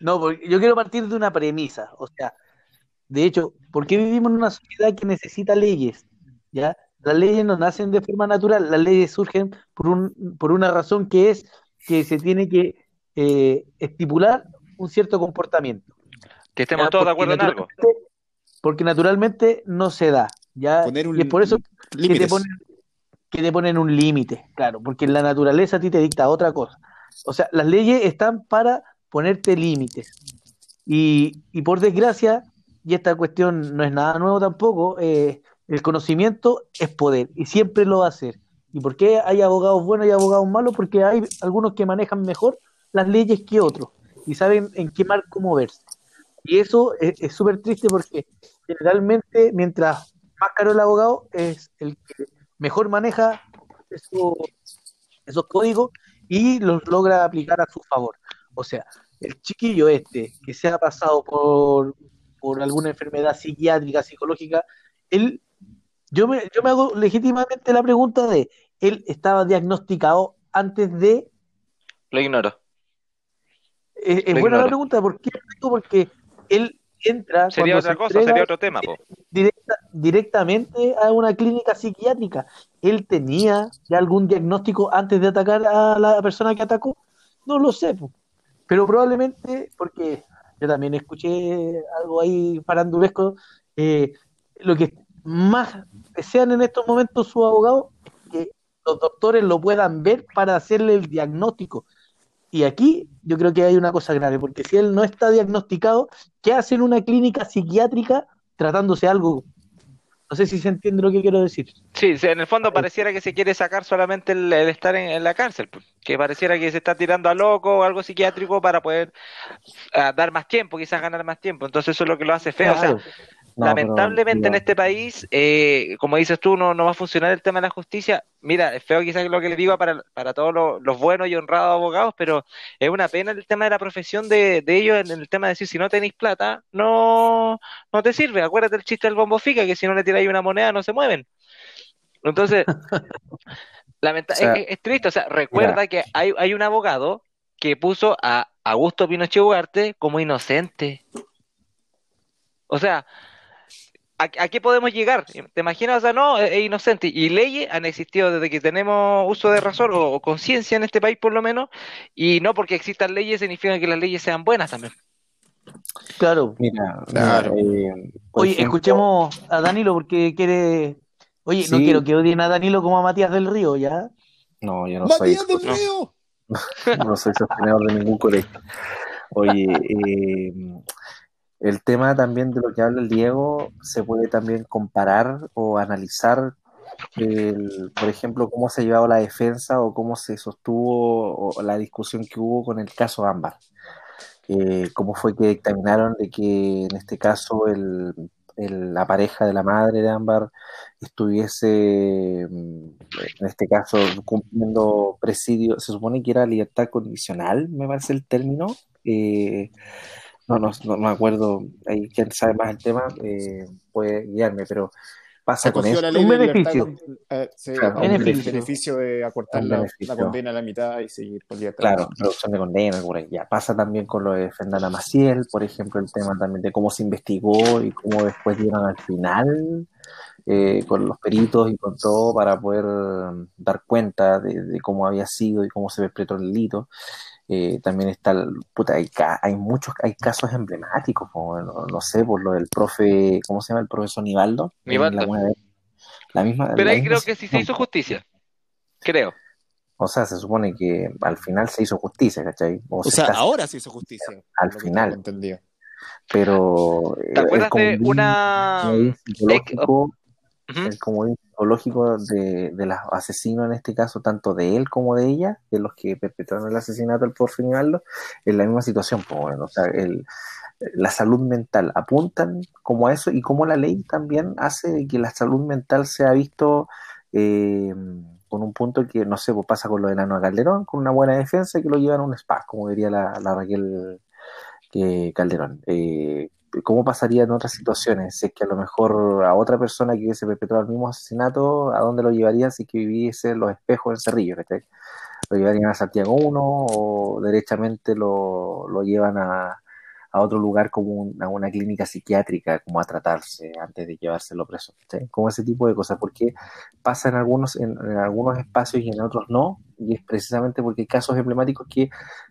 No, porque yo quiero partir de una premisa. O sea, de hecho, ¿por qué vivimos en una sociedad que necesita leyes? ¿Ya? Las leyes no nacen de forma natural, las leyes surgen por, un, por una razón que es que se tiene que eh, estipular un cierto comportamiento. Que estemos ¿ya? todos de acuerdo en algo. Porque naturalmente no se da, ¿ya? Poner un y es por eso que te límites. ponen, que te ponen un límite, claro, porque la naturaleza a ti te dicta otra cosa. O sea, las leyes están para ponerte límites. Y, y por desgracia, y esta cuestión no es nada nuevo tampoco, eh, el conocimiento es poder y siempre lo va a ser. ¿Y por qué hay abogados buenos y abogados malos? Porque hay algunos que manejan mejor las leyes que otros y saben en qué marco moverse. Y eso es es súper triste porque generalmente mientras más caro el abogado es el que mejor maneja eso- esos códigos y los logra aplicar a su favor. O sea, el chiquillo este que se ha pasado por, por alguna enfermedad psiquiátrica, psicológica, él, yo me, yo me hago legítimamente la pregunta de, ¿él estaba diagnosticado antes de... Lo ignoro. Es, es Lo buena la pregunta, ¿por qué? Porque él entra... Sería cuando otra se cosa, entrega sería otro tema, po. directa- directamente a una clínica psiquiátrica. ¿Él tenía ya algún diagnóstico antes de atacar a la persona que atacó? No lo sé, po. pero probablemente, porque yo también escuché algo ahí farandulesco, eh, lo que más desean en estos momentos sus abogados es que los doctores lo puedan ver para hacerle el diagnóstico. Y aquí yo creo que hay una cosa grave, porque si él no está diagnosticado, ¿qué hace en una clínica psiquiátrica tratándose algo No sé si se entiende lo que quiero decir. Sí, en el fondo pareciera que se quiere sacar solamente el, el estar en, en la cárcel, pues. que pareciera que se está tirando a loco o algo psiquiátrico para poder ah, dar más tiempo, quizás ganar más tiempo. Entonces eso es lo que lo hace feo. O sea. No, lamentablemente pero, en este país, eh, como dices tú, no, no va a funcionar el tema de la justicia. Mira, es feo quizás lo que le digo para, para todos los, los buenos y honrados abogados, pero es una pena el tema de la profesión de, de ellos en el tema de decir, si no tenéis plata, no, no te sirve. Acuérdate el chiste del bombo fica, que si no le tiráis una moneda no se mueven. Entonces, lamenta- O sea, es, es triste. O sea, recuerda que hay, hay un abogado que puso a Augusto Pinochet Ugarte como inocente. O sea, ¿a, a qué podemos llegar? ¿Te imaginas? O sea, no, es, es inocente. Y leyes han existido desde que tenemos uso de razón o, o conciencia en este país, por lo menos. Y no porque existan leyes significa que las leyes sean buenas también. Claro. Mira, Claro. mira, eh, Oye, ejemplo, escuchemos a Danilo porque quiere. Oye, no quiero que odien a Danilo como a Matías del Río, ¿ya? No, yo no soy, ¡Matías del no. Río! no soy sostenedor de ningún colegio. Oye, eh, el tema también de lo que habla el Diego se puede también comparar o analizar, el, por ejemplo, cómo se ha llevado la defensa o cómo se sostuvo o la discusión que hubo con el caso Ámbar. Eh, cómo fue que dictaminaron de que en este caso el, la pareja de la madre de Ámbar estuviese, mm, en este caso, cumpliendo presidio, se supone que era libertad condicional, me parece el término. Eh, no, no, no me acuerdo, ahí quien sabe más el tema eh, puede guiarme, pero pasa con eso. ley Un beneficio. libertad con- eh, sí, Claro, un beneficio. beneficio de acortar la, beneficio. la condena a la mitad y seguir por libertad. Claro, reducción de condena, por ahí. Ya pasa también con lo de Fernanda Maciel, por ejemplo, el tema también de cómo se investigó y cómo después dieron al final eh, con los peritos y con todo para poder mm, dar cuenta de, de cómo había sido y cómo se perpetró el delito. Eh, también está, el- puta, hay, ca- hay muchos, hay casos emblemáticos, como, no, no sé, por lo del profe, ¿cómo se llama? El profesor Nivaldo. Nivaldo. La, misma, Pero la ahí misma creo que sí se hizo justicia. Creo. O sea, se supone que al final se hizo justicia, ¿cachai? O se sea, está ahora se hizo justicia. Al final. entendido. pero eh, ¿Te el acuerdas de una... comodín el comodín psicológico de, de los asesinos, en este caso, tanto de él como de ella, de los que perpetraron el asesinato del profe Nivaldo, en la misma situación, pues o sea, el, la salud mental apuntan como a eso y como la ley también hace que la salud mental sea visto eh, con un punto que, no sé, pues pasa con lo de Nano Calderón, con una buena defensa que lo llevan a un spa, como diría la, la Raquel eh, Calderón. Eh, ¿Cómo pasaría en otras situaciones? Si es que a lo mejor a otra persona que hubiese perpetrado el mismo asesinato, ¿a dónde lo llevarían si que viviese los espejos en Cerrillo? ¿cachai? ¿Lo llevarían a Santiago 1 o derechamente lo, lo llevan a, a otro lugar como un- a una clínica psiquiátrica, como a tratarse antes de llevárselo preso? ¿cachai? Como ese tipo de cosas, porque pasa en algunos, en algunos espacios y en otros no, y es precisamente porque hay casos emblemáticos que,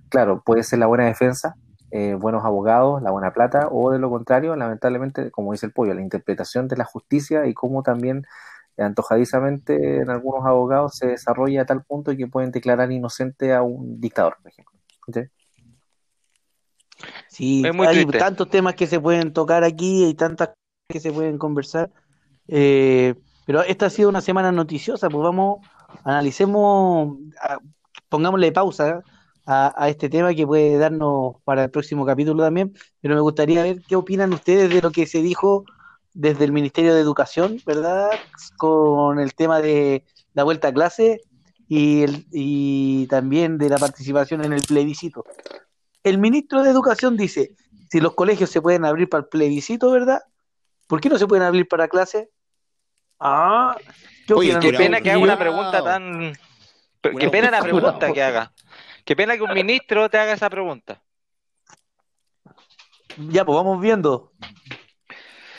claro, puede ser la buena defensa, eh, buenos abogados, la buena plata, o de lo contrario, lamentablemente, como dice el pollo, la interpretación de la justicia y cómo también eh, antojadizamente en algunos abogados se desarrolla a tal punto que pueden declarar inocente a un dictador, por ejemplo. ¿Sí? Sí, Es muy hay triste. tantos temas que se pueden tocar aquí, hay tantas que se pueden conversar. Eh, pero esta ha sido una semana noticiosa, pues vamos, analicemos, pongámosle pausa a, a este tema que puede darnos para el próximo capítulo también, pero me gustaría ver qué opinan ustedes de lo que se dijo desde el Ministerio de Educación, ¿verdad? Con el tema de la vuelta a clase y, el, y también de la participación en el plebiscito. El ministro de Educación dice, si los colegios se pueden abrir para el plebiscito, ¿verdad? ¿Por qué no se pueden abrir para clase? Ah, ¿qué Oye, pena que haga una pregunta tan... Qué pena la pregunta que haga. Qué pena que un ministro te haga esa pregunta. Ya, pues vamos viendo.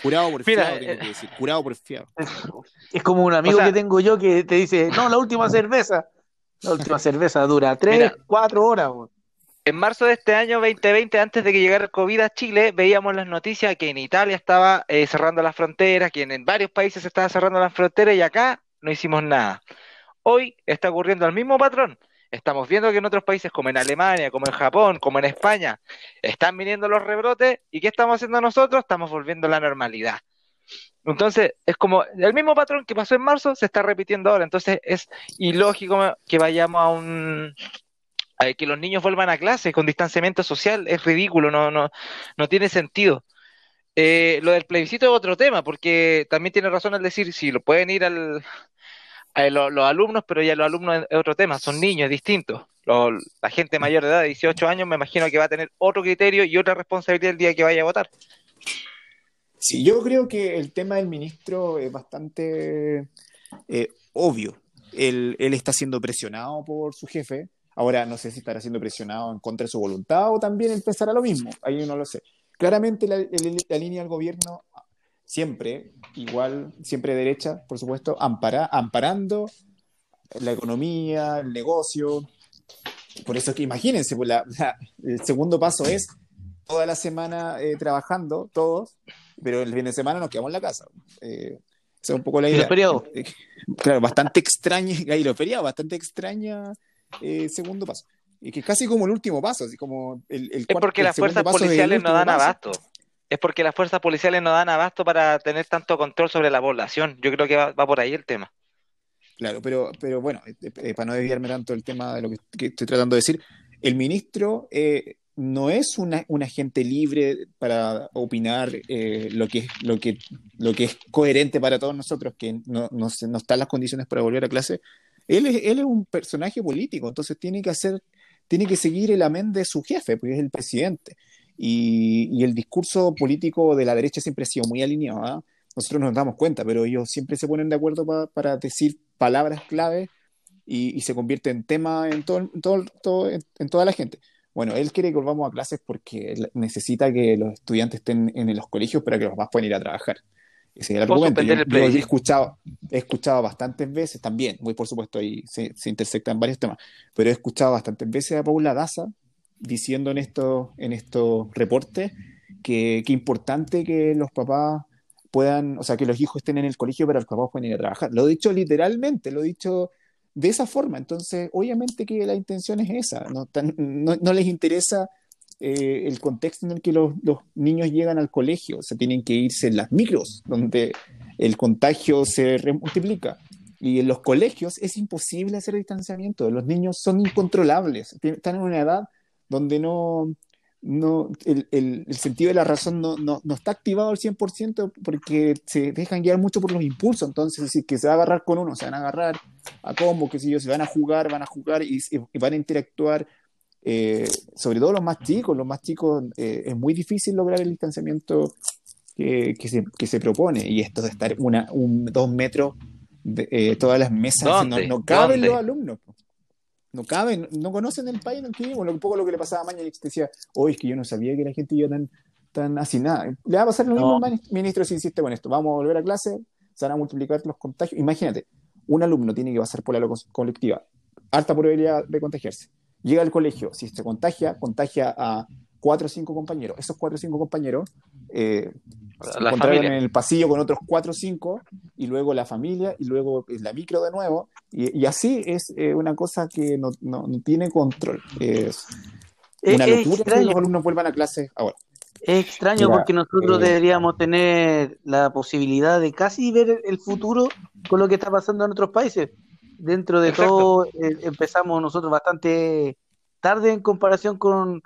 Curado por Mira, fiado, tengo eh, que decir. Curado por fiado. Es como un amigo O sea- que tengo yo que te dice, no, la última cerveza. La última cerveza dura tres, Mira. cuatro horas. weón. En marzo de este año 2020, antes de que llegara el COVID a Chile, veíamos las noticias que en Italia estaba eh, cerrando las fronteras, que en, en varios países se estaba cerrando las fronteras y acá no hicimos nada. Hoy está ocurriendo el mismo patrón. Estamos viendo que en otros países como en Alemania, como en Japón, como en España, están viniendo los rebrotes y ¿qué estamos haciendo nosotros? Estamos volviendo a la normalidad. Entonces, es como el mismo patrón que pasó en marzo se está repitiendo ahora. Entonces, es ilógico que vayamos a un. que los niños vuelvan a clase con distanciamiento social. Es ridículo, no, no, no tiene sentido. Eh, lo del plebiscito es otro tema, porque también tiene razón al decir si lo pueden ir al, lo- los alumnos, pero ya los alumnos es otro tema, son niños distintos. La gente mayor de edad de 18 años me imagino que va a tener otro criterio y otra responsabilidad el día que vaya a votar. Sí, yo creo que el tema del ministro es bastante eh, obvio. Él, él está siendo presionado por su jefe. Ahora no sé si estará siendo presionado en contra de su voluntad o también él pensará lo mismo. Ahí no lo sé. Claramente la línea del gobierno siempre, igual, siempre derecha, por supuesto, ampara, amparando la economía, el negocio. Por eso es que imagínense, pues, la- la- el segundo paso es toda la semana eh, trabajando, todos, pero el fin de semana nos quedamos en la casa. Eh, esa es un poco la ¿Y idea. los feriados? Eh, claro, bastante extraña, y los feriados, bastante extraña eh, segundo paso. Y que es casi como el último paso, así como el, el Es cuarto- porque el las fuerzas es policiales no dan paso. abasto. Es porque las fuerzas policiales no dan abasto para tener tanto control sobre la población. Yo creo que va, por ahí el tema. Claro, pero, pero bueno, eh, eh, para no desviarme tanto del tema de lo que, estoy tratando de decir, el ministro eh, no es un agente libre para opinar eh, lo, que, es- lo, que, lo que es coherente para todos nosotros, que no, no, no están las condiciones para volver a clase. Él es, él es un personaje político, entonces tiene que hacer, tiene que seguir el amén de su jefe, porque es el presidente. Y, y el discurso político de la derecha siempre ha sido muy alineado. ¿ah? Nosotros nos damos cuenta, pero ellos siempre se ponen de acuerdo pa- para decir palabras clave y, y se convierte en tema en, todo, en, todo, todo- en, en toda la gente. Bueno, él quiere que volvamos a clases porque necesita que los estudiantes estén en los colegios para que los papás puedan ir a trabajar. Ese es el argumento. Yo, el yo he escuchado, he escuchado bastantes veces también, muy por supuesto ahí se, se intersectan varios temas, pero he escuchado bastantes veces a Paula Daza diciendo en estos, en estos reportes que, que importante que los papás puedan, o sea, que los hijos estén en el colegio que los papás puedan ir a trabajar. Lo he dicho literalmente, lo he dicho de esa forma. Entonces, obviamente que la intención es esa. No, tan- no, no les interesa eh, el contexto en el que los, los niños llegan al colegio. O sea, tienen que irse en las micros, donde el contagio se multiplica. Y en los colegios es imposible hacer distanciamiento. Los niños son incontrolables. Están en una edad donde no, no el, el- el sentido de la razón no, no, no está activado al 100% porque se dejan guiar mucho por los impulsos. Entonces, si que se va a agarrar con uno, se van a agarrar a combo, que si ellos se van a jugar, van a jugar y, y van a interactuar. eh, sobre todo los más chicos, los más chicos eh, es muy difícil lograr el distanciamiento que, que se, que se propone. Y esto de estar una, un, dos metros de eh, todas las mesas, no, no caben ¿Dónde? los alumnos. No caben, no conocen el país en el que vivimos. Un poco lo que le pasaba a Maña, que decía, hoy es que yo no sabía que la gente iba tan, tan así, nada. Le va a pasar lo mismo No. mani- ministro si insiste con esto. Vamos a volver a clase, se van a multiplicar los contagios. Imagínate, un alumno tiene que pasar por la lo- colectiva, alta probabilidad de contagiarse. Llega al colegio, si se contagia, contagia a cuatro o cinco compañeros. Esos cuatro o cinco compañeros eh, se encontraron familia. en el pasillo con otros cuatro o cinco, y luego la familia, y luego la micro de nuevo, y, y así es eh, una cosa que no, no- no tiene control. Es una es locura que extraño, los alumnos vuelvan a clase ahora. es extraño Mira, porque nosotros eh, deberíamos tener la posibilidad de casi ver el futuro con lo que está pasando en otros países. Dentro de Exacto. todo, eh, empezamos nosotros bastante tarde en comparación con,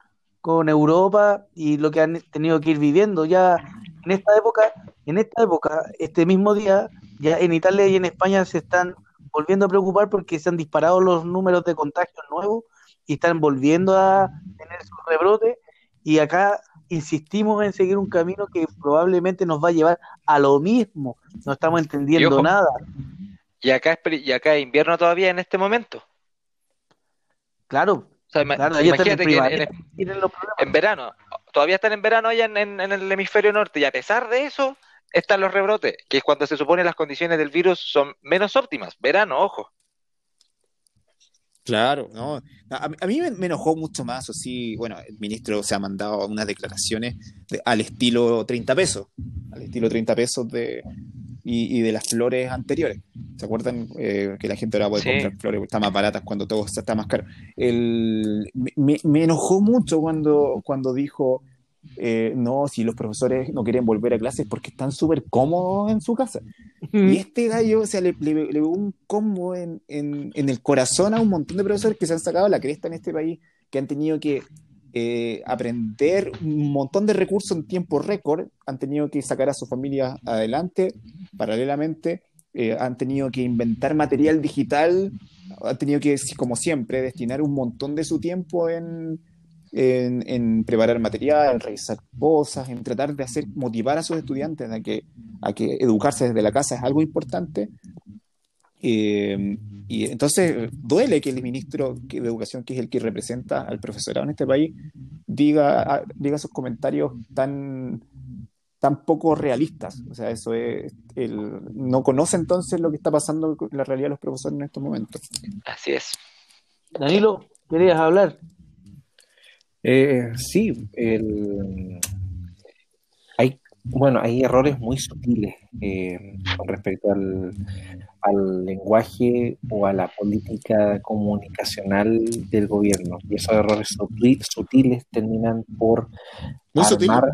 con Europa y lo que han tenido que ir viviendo. Ya en esta época, en esta época, este mismo día, ya en Italia y en España se están volviendo a preocupar porque se han disparado los números de contagios nuevos y están volviendo a tener sus rebrotes y acá insistimos en seguir un camino que probablemente nos va a llevar a lo mismo. No estamos Y entendiendo ojo. nada. Y acá es, y acá es invierno todavía en este momento. Claro, O sea, claro, imagínate que en, verano, todavía están en verano allá en el hemisferio norte, y a pesar de eso, están los rebrotes, que es cuando se supone las condiciones del virus son menos óptimas. Verano, ojo. Claro, no. A, a mí me, me enojó mucho más, así, bueno, el ministro se ha mandado unas declaraciones de- al estilo 30 pesos, al estilo 30 pesos de, y, y de las flores anteriores. ¿Se acuerdan eh, que la gente ahora puede Sí. comprar flores, están más baratas cuando todo está más caro? El, me, me- me enojó mucho cuando, cuando dijo, eh, no, si los profesores no quieren volver a clases porque están súper cómodos en su casa. Y este gallo, o sea, le, le, le un combo en, en, en el corazón a un montón de profesores que se han sacado la cresta en este país, que han tenido que eh, aprender un montón de recursos en tiempo récord, han tenido que sacar a su familia adelante paralelamente, eh, han tenido que inventar material digital, han tenido que, como siempre, destinar un montón de su tiempo en, en, en preparar material, en revisar cosas, en tratar de hacer motivar a sus estudiantes a que, a que educarse desde la casa es algo importante. Eh, y entonces duele que el ministro de Educación, que es el que representa al profesorado en este país, diga, ah, diga esos comentarios tan, tan poco realistas. O sea, eso es, el, no conoce entonces lo que está pasando con la realidad de los profesores en estos momentos. Así es. Danilo, ¿querías hablar? Eh, sí, el... hay, bueno, hay errores muy sutiles eh, con respecto al, al lenguaje o a la política comunicacional del gobierno. Y esos errores sutil- sutiles terminan por Muy sutil. armar...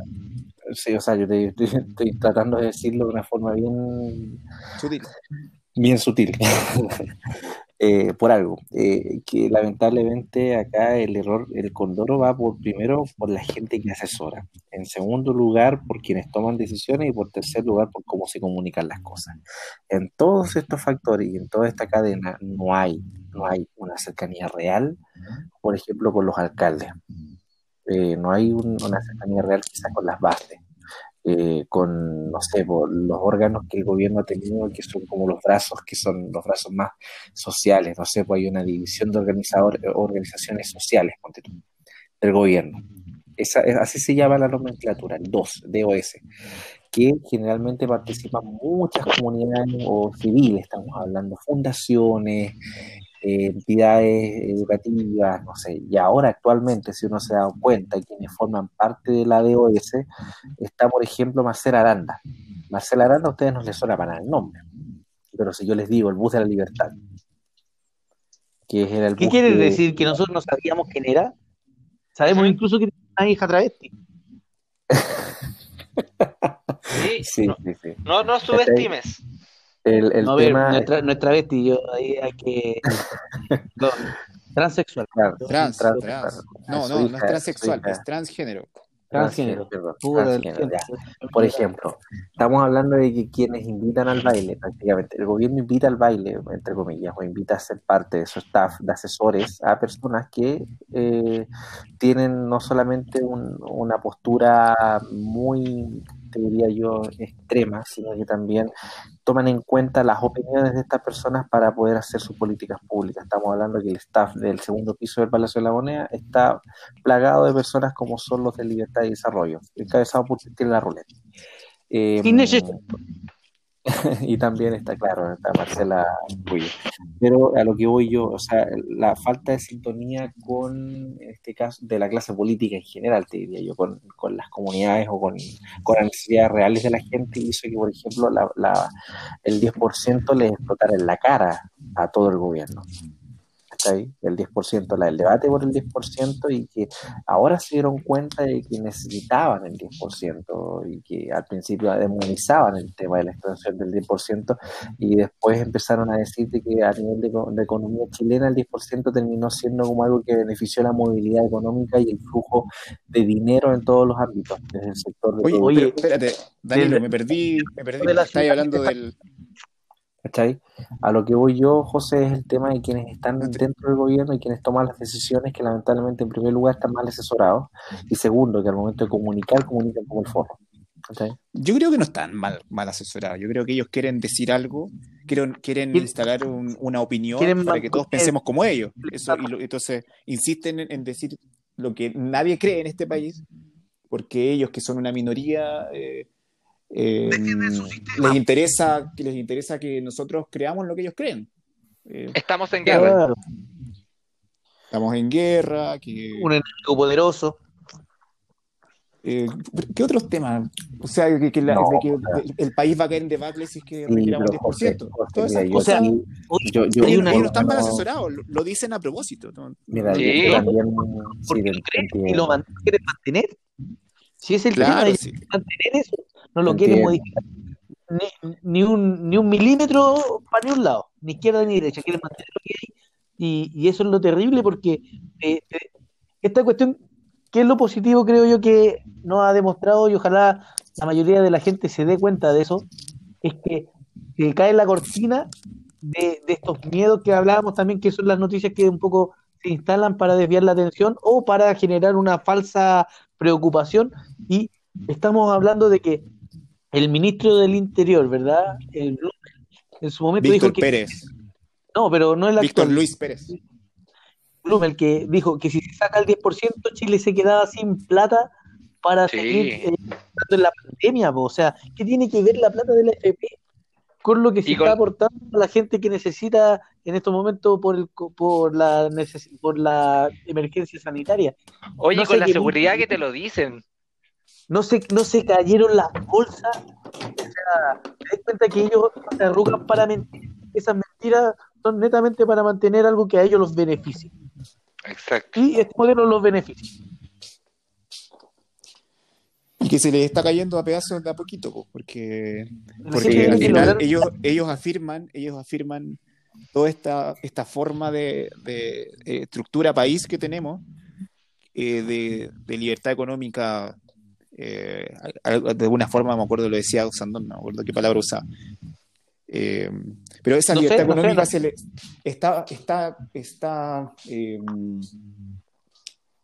Sí, o sea, yo te- te- estoy tratando de decirlo de una forma bien Sutil. bien sutil Eh, por algo eh, que lamentablemente acá el error el condoro va por primero por la gente que asesora en segundo lugar por quienes toman decisiones y por tercer lugar por cómo se comunican las cosas. En todos estos factores y en toda esta cadena no hay no hay una cercanía real por ejemplo con los alcaldes. Eh, no hay un- una cercanía real quizás con las bases eh, con, no sé, por los órganos que el gobierno ha tenido, que son como los brazos, que son los brazos más sociales, no sé, pues hay una división de organizador, organizaciones sociales, ponte tú, del gobierno. Esa, es- así se llama la nomenclatura, el DOS, DOS, que generalmente participan muchas comunidades o civiles, estamos hablando fundaciones, eh, entidades educativas, no sé, y ahora actualmente, si uno se da cuenta, quienes forman parte de la DOS, está, por ejemplo, Marcela Aranda. Marcela Aranda a ustedes no les suena para nada el nombre, pero si yo les digo el bus de la libertad, que era el ¿Qué bus que- decir? ¿Que nosotros no sabíamos quién era? Sabemos incluso que tiene una hija travesti. Sí, Sí, no, sí, sí. no, no subestimes. El, el no, tema, nuestra, nuestra travesti, yo ahí hay que. No, transexual. claro, Trans, trans- trans. a No, no, no es transexual, es transgénero. Transgénero. perdón, transgénero. Por ejemplo, estamos hablando de que quienes invitan al baile, prácticamente, el gobierno invita al baile, entre comillas, o invita a ser parte de su staff de asesores a personas que eh, tienen no solamente un- una postura muy, te diría yo, extrema, sino que también toman en cuenta las opiniones de estas personas para poder hacer sus políticas públicas. Estamos hablando que el staff del segundo piso del Palacio de la Moneda está plagado de personas como son los de Libertad y Desarrollo, encabezado por Cristina La Ruleta. Eh. y también está claro, está Marcela Puyo. Pero a lo que voy yo, o sea, la falta de sintonía con, en este caso, de la clase política en general, te diría yo, con, con las comunidades o con, con las necesidades reales de la gente, hizo que, por ejemplo, la, la, el 10% les explotara en la cara a todo el gobierno. ¿Cachai? El 10%, la del debate por el 10% y que ahora se dieron cuenta de que necesitaban el 10% y que al principio demonizaban el tema de la extensión del 10% y después empezaron a decir de que a nivel de, de economía chilena el 10% terminó siendo como algo que benefició la movilidad económica y el flujo de dinero en todos los ámbitos, desde el sector de Oye, espérate, desde- me perdí, me perdí. Estáis hablando del. ¿Cachai? A lo que voy yo, José, es el tema de quienes están dentro del gobierno y quienes toman las decisiones que lamentablemente en primer lugar están mal asesorados y segundo, que al momento de comunicar, comunican como el forro. ¿cachai? Yo creo que no están mal, mal asesorados. Yo creo que ellos quieren decir algo, quieren, quieren Quieren- instalar un- una opinión para que todos pensemos como ellos. Eso, y lo- entonces insisten en, en decir lo que nadie cree en este país, porque ellos que son una minoría eh, eh, les interesa que les interesa que nosotros creamos lo que ellos creen. Eh, Estamos en guerra. Claro, estamos en guerra, que un enemigo poderoso. Eh, ¿Qué otros temas? O sea, que, que la- No, de que o sea. el país va a caer en debacle si es que retiramos el José, 10%. José, Todas esas yo O sea, cosas. aquí- Oye, yo- yo- hay ellos, una- ellos no están mal asesorados, lo, lo dicen a propósito. ¿no? Mira, Sí. yo también sí, porque te lo creen y lo quieren mantener. Si es el Claro, tema de sí. mantener eso, no lo quiere modificar ni, ni un, ni un milímetro para ni un lado, ni izquierda ni derecha, quiere mantener lo que hay. Y, y eso es lo terrible porque eh, eh, esta cuestión, que es lo positivo, creo yo, que nos ha demostrado y ojalá la mayoría de la gente se dé cuenta de eso, es que se cae la cortina de, de estos miedos que hablábamos también, que son las noticias que un poco se instalan para desviar la atención o para generar una falsa preocupación. Y estamos hablando de que el ministro del Interior, ¿verdad? El en su momento Víctor dijo que... Pérez. No, pero no es la Víctor Luis Pérez. Blumen, el que dijo que si se saca el 10%, Chile se quedaba sin plata para Sí. seguir eh, en la pandemia. po. O sea, ¿qué tiene que ver la plata de la FP con lo que se Y con- está aportando a la gente que necesita en estos momentos por, el, co- por, la, neces- por la emergencia sanitaria? Oye, No con la seguridad que te lo dicen. No se, no se cayeron las bolsas. O sea, te das cuenta que ellos se arrugan para mentir. Esas mentiras son netamente para mantener algo que a ellos los beneficie. Exacto. Y este modelo los beneficia. Y que se les está cayendo a pedazos de a poquito, po, porque, porque al final ellos, ellos afirman, ellos afirman toda esta, esta forma de, de, eh, estructura país que tenemos, eh, de, de libertad económica, eh, de alguna forma, me acuerdo, lo decía Sandón, no me acuerdo qué palabra usaba. Eh, pero esa No sé, libertad no sé, económica no- se le, está, está, está, eh,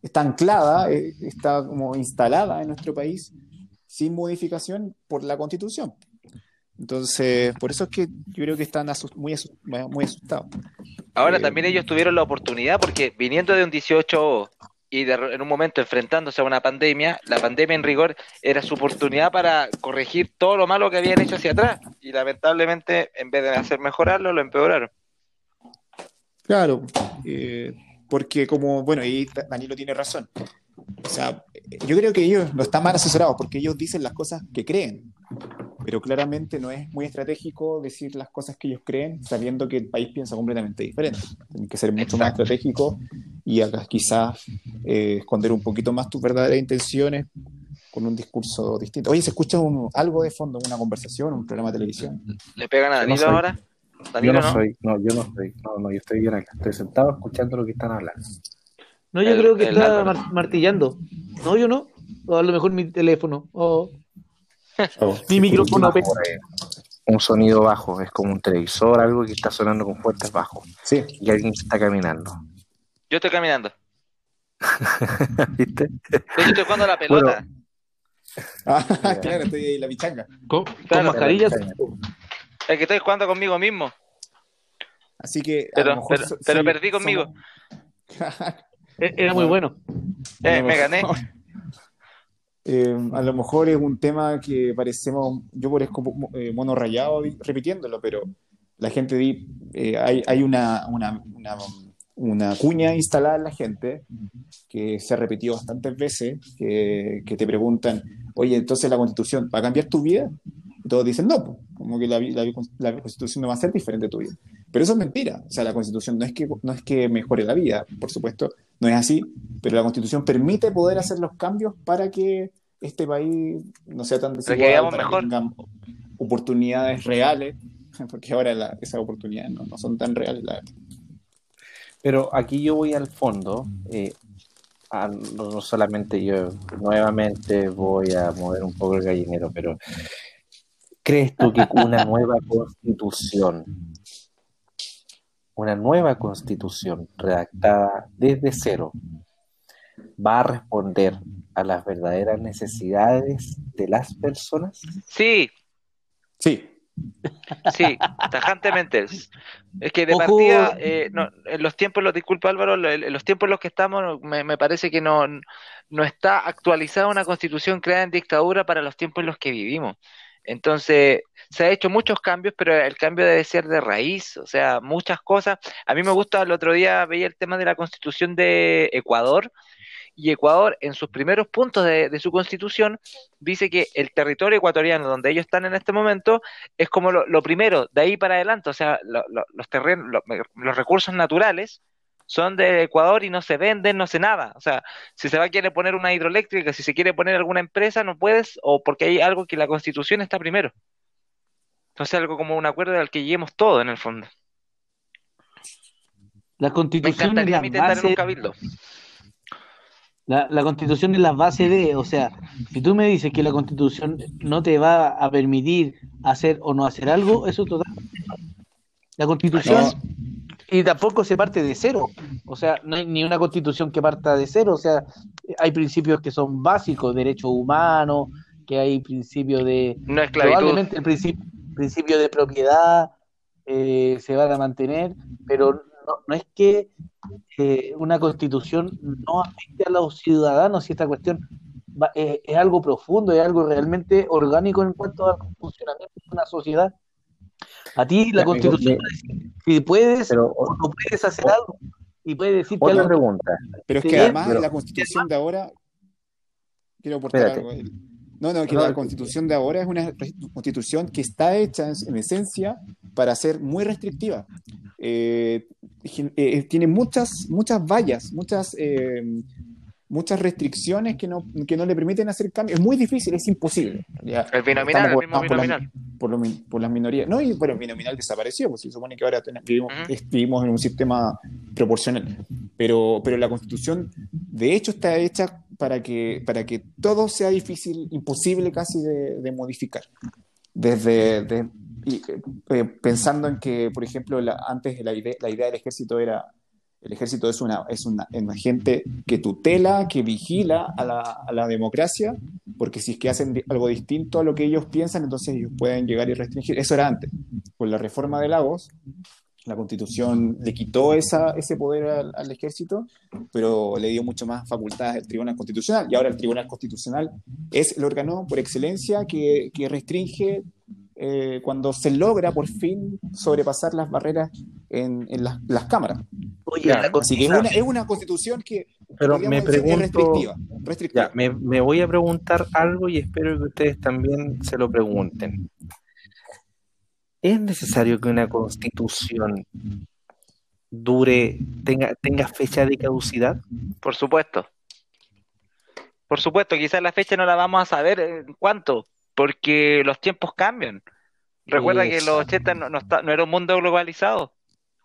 está anclada, eh, está como instalada en nuestro país sin modificación por la constitución. Entonces, por eso es que yo creo que están muy, asus- muy asustados. Ahora Eh, también ellos tuvieron la oportunidad porque viniendo de un 18 y de- en un momento enfrentándose a una pandemia, la pandemia en rigor era su oportunidad para corregir todo lo malo que habían hecho hacia atrás y lamentablemente en vez de hacer mejorarlo lo empeoraron. Claro, eh, porque como, bueno, y Da- Danilo tiene razón. O sea, yo creo que ellos no están mal asesorados porque ellos dicen las cosas que creen, pero claramente no es muy estratégico decir las cosas que ellos creen sabiendo que el país piensa completamente diferente. Tienen que ser mucho más estratégico y acá quizás eh, esconder un poquito más tus verdaderas intenciones con un discurso distinto. Oye, ¿se escucha un- algo de fondo, una conversación, un programa de televisión? ¿Le pegan a no Danilo ahora? Yo no no. soy, no, yo no soy, no, no, yo estoy bien acá. Estoy sentado escuchando lo que están hablando. No, yo El- creo que está mar- martillando. No, yo no. O a lo mejor mi teléfono. O mi micrófono. Un sonido bajo, es como un televisor, algo que está sonando con fuertes bajos. Sí. Y alguien está caminando. Yo estoy caminando. ¿Viste? Hecho, estoy jugando a la pelota. Ah, claro, estoy ahí en la pichanga. Con, con Claro. mascarillas. Es que estoy jugando conmigo mismo. Así que a Pero- lo mejor pero- so- pero soy- perdí conmigo. somos- E- Era muy bueno. Eh, me gané. Eh, a lo mejor es un tema que parecemos, yo parezco eh, mono rayado repitiéndolo, pero la gente, di- eh, hay, hay una, una, una, una cuña instalada en la gente que se ha repetido bastantes veces, que, que te preguntan, oye, entonces la constitución, ¿va a cambiar tu vida? Y todos dicen, no, como que la, la, constitución no va a ser diferente de tu vida. Pero eso es mentira, o sea, la constitución no es que, no es que mejore la vida, por supuesto, no es así, pero la constitución permite poder hacer los cambios para que este país no sea tan desigual, para que mejor. tengan oportunidades reales, porque ahora la- esas oportunidades no, no son tan reales, la verdad. Pero aquí yo voy al fondo. eh, a- no solamente yo, nuevamente voy a mover un poco el gallinero, pero ¿crees tú que una nueva constitución, una nueva constitución redactada desde cero, va a responder a las verdaderas necesidades de las personas? Sí, Sí, sí, tajantemente. Es que de Ojo. partida, eh, no, en los tiempos, los disculpa Álvaro, lo- en los tiempos en los que estamos, me, me parece que no, no está actualizada una constitución creada en dictadura para los tiempos en los que vivimos. Entonces, se ha hecho muchos cambios, pero el cambio debe ser de raíz, o sea, muchas cosas. A mí me gusta, el otro día veía el tema de la constitución de Ecuador, y Ecuador, en sus primeros puntos de, de su constitución, dice que el territorio ecuatoriano donde ellos están en este momento es como lo, lo primero, de ahí para adelante, o sea, lo- lo- los terrenos, lo- los recursos naturales son de Ecuador y no se venden, no sé nada. O sea, si se va a querer poner una hidroeléctrica, si se quiere poner alguna empresa, no puedes, o porque hay algo que la constitución está primero. Entonces, algo como un acuerdo al que lleguemos todo en el fondo. La Me constitución es encantaría la a mí estar en un cabildo. La, la constitución es la base de, o sea, si tú me dices que la constitución no te va a permitir hacer o no hacer algo, eso total. La constitución No, y tampoco se parte de cero, o sea, no hay ni una constitución que parta de cero, o sea, hay principios que son básicos, derechos humanos, que hay principios de, No esclavitud. probablemente el principio, principio de propiedad eh, se van a mantener, pero no, no es que eh, una constitución no afecte a los ciudadanos y esta cuestión va- eh, es algo profundo, es algo realmente orgánico en cuanto al funcionamiento de una sociedad. A ti la constitución me- si puedes pero o no puedes hacer o- algo y puede decir otra algo pregunta. pero es Sí, que además pero- la constitución de ahora, quiero aportar Espérate. algo. No, no, que No, la constitución de ahora es una constitución que está hecha en, en esencia para ser muy restrictiva. Eh, gen- eh, tiene muchas, muchas vallas, muchas, eh, muchas restricciones que no, que no le permiten hacer cambios. Es muy difícil, es imposible. Ya, El binominal, el estamos mismo por, binominal. por, por las minorías. No, y bueno, el binominal desapareció, pues se supone que ahora ten- vivimos, Ujú. es- vivimos en un sistema proporcional. Pero, pero la constitución, de hecho, está hecha para que, para que todo sea difícil, imposible casi de, de modificar. Desde de- y, eh, pensando en que, por ejemplo, la- antes la idea, la idea del ejército era el ejército es una, es una, una gente que tutela, que vigila a la, a la democracia, porque si es que hacen algo distinto a lo que ellos piensan, entonces ellos pueden llegar y restringir. Eso era antes. Con la reforma de Lagos, la constitución le quitó esa, ese poder al, al ejército, pero le dio mucho más facultades al Tribunal Constitucional. Y ahora el Tribunal Constitucional es el órgano por excelencia que, que restringe eh, cuando se logra por fin sobrepasar las barreras en, en las, las cámaras. Oye, Ya, la Así que es una, es una constitución que Pero me decir, es pregunto, restrictiva. restrictiva. ya, me, me voy a preguntar algo y espero que ustedes también se lo pregunten. ¿Es necesario que una constitución dure, tenga, tenga fecha de caducidad? Por supuesto. Por supuesto, quizás la fecha no la vamos a saber en cuánto, porque los tiempos cambian. Recuerda que los 80 no, no, está- no era un mundo globalizado.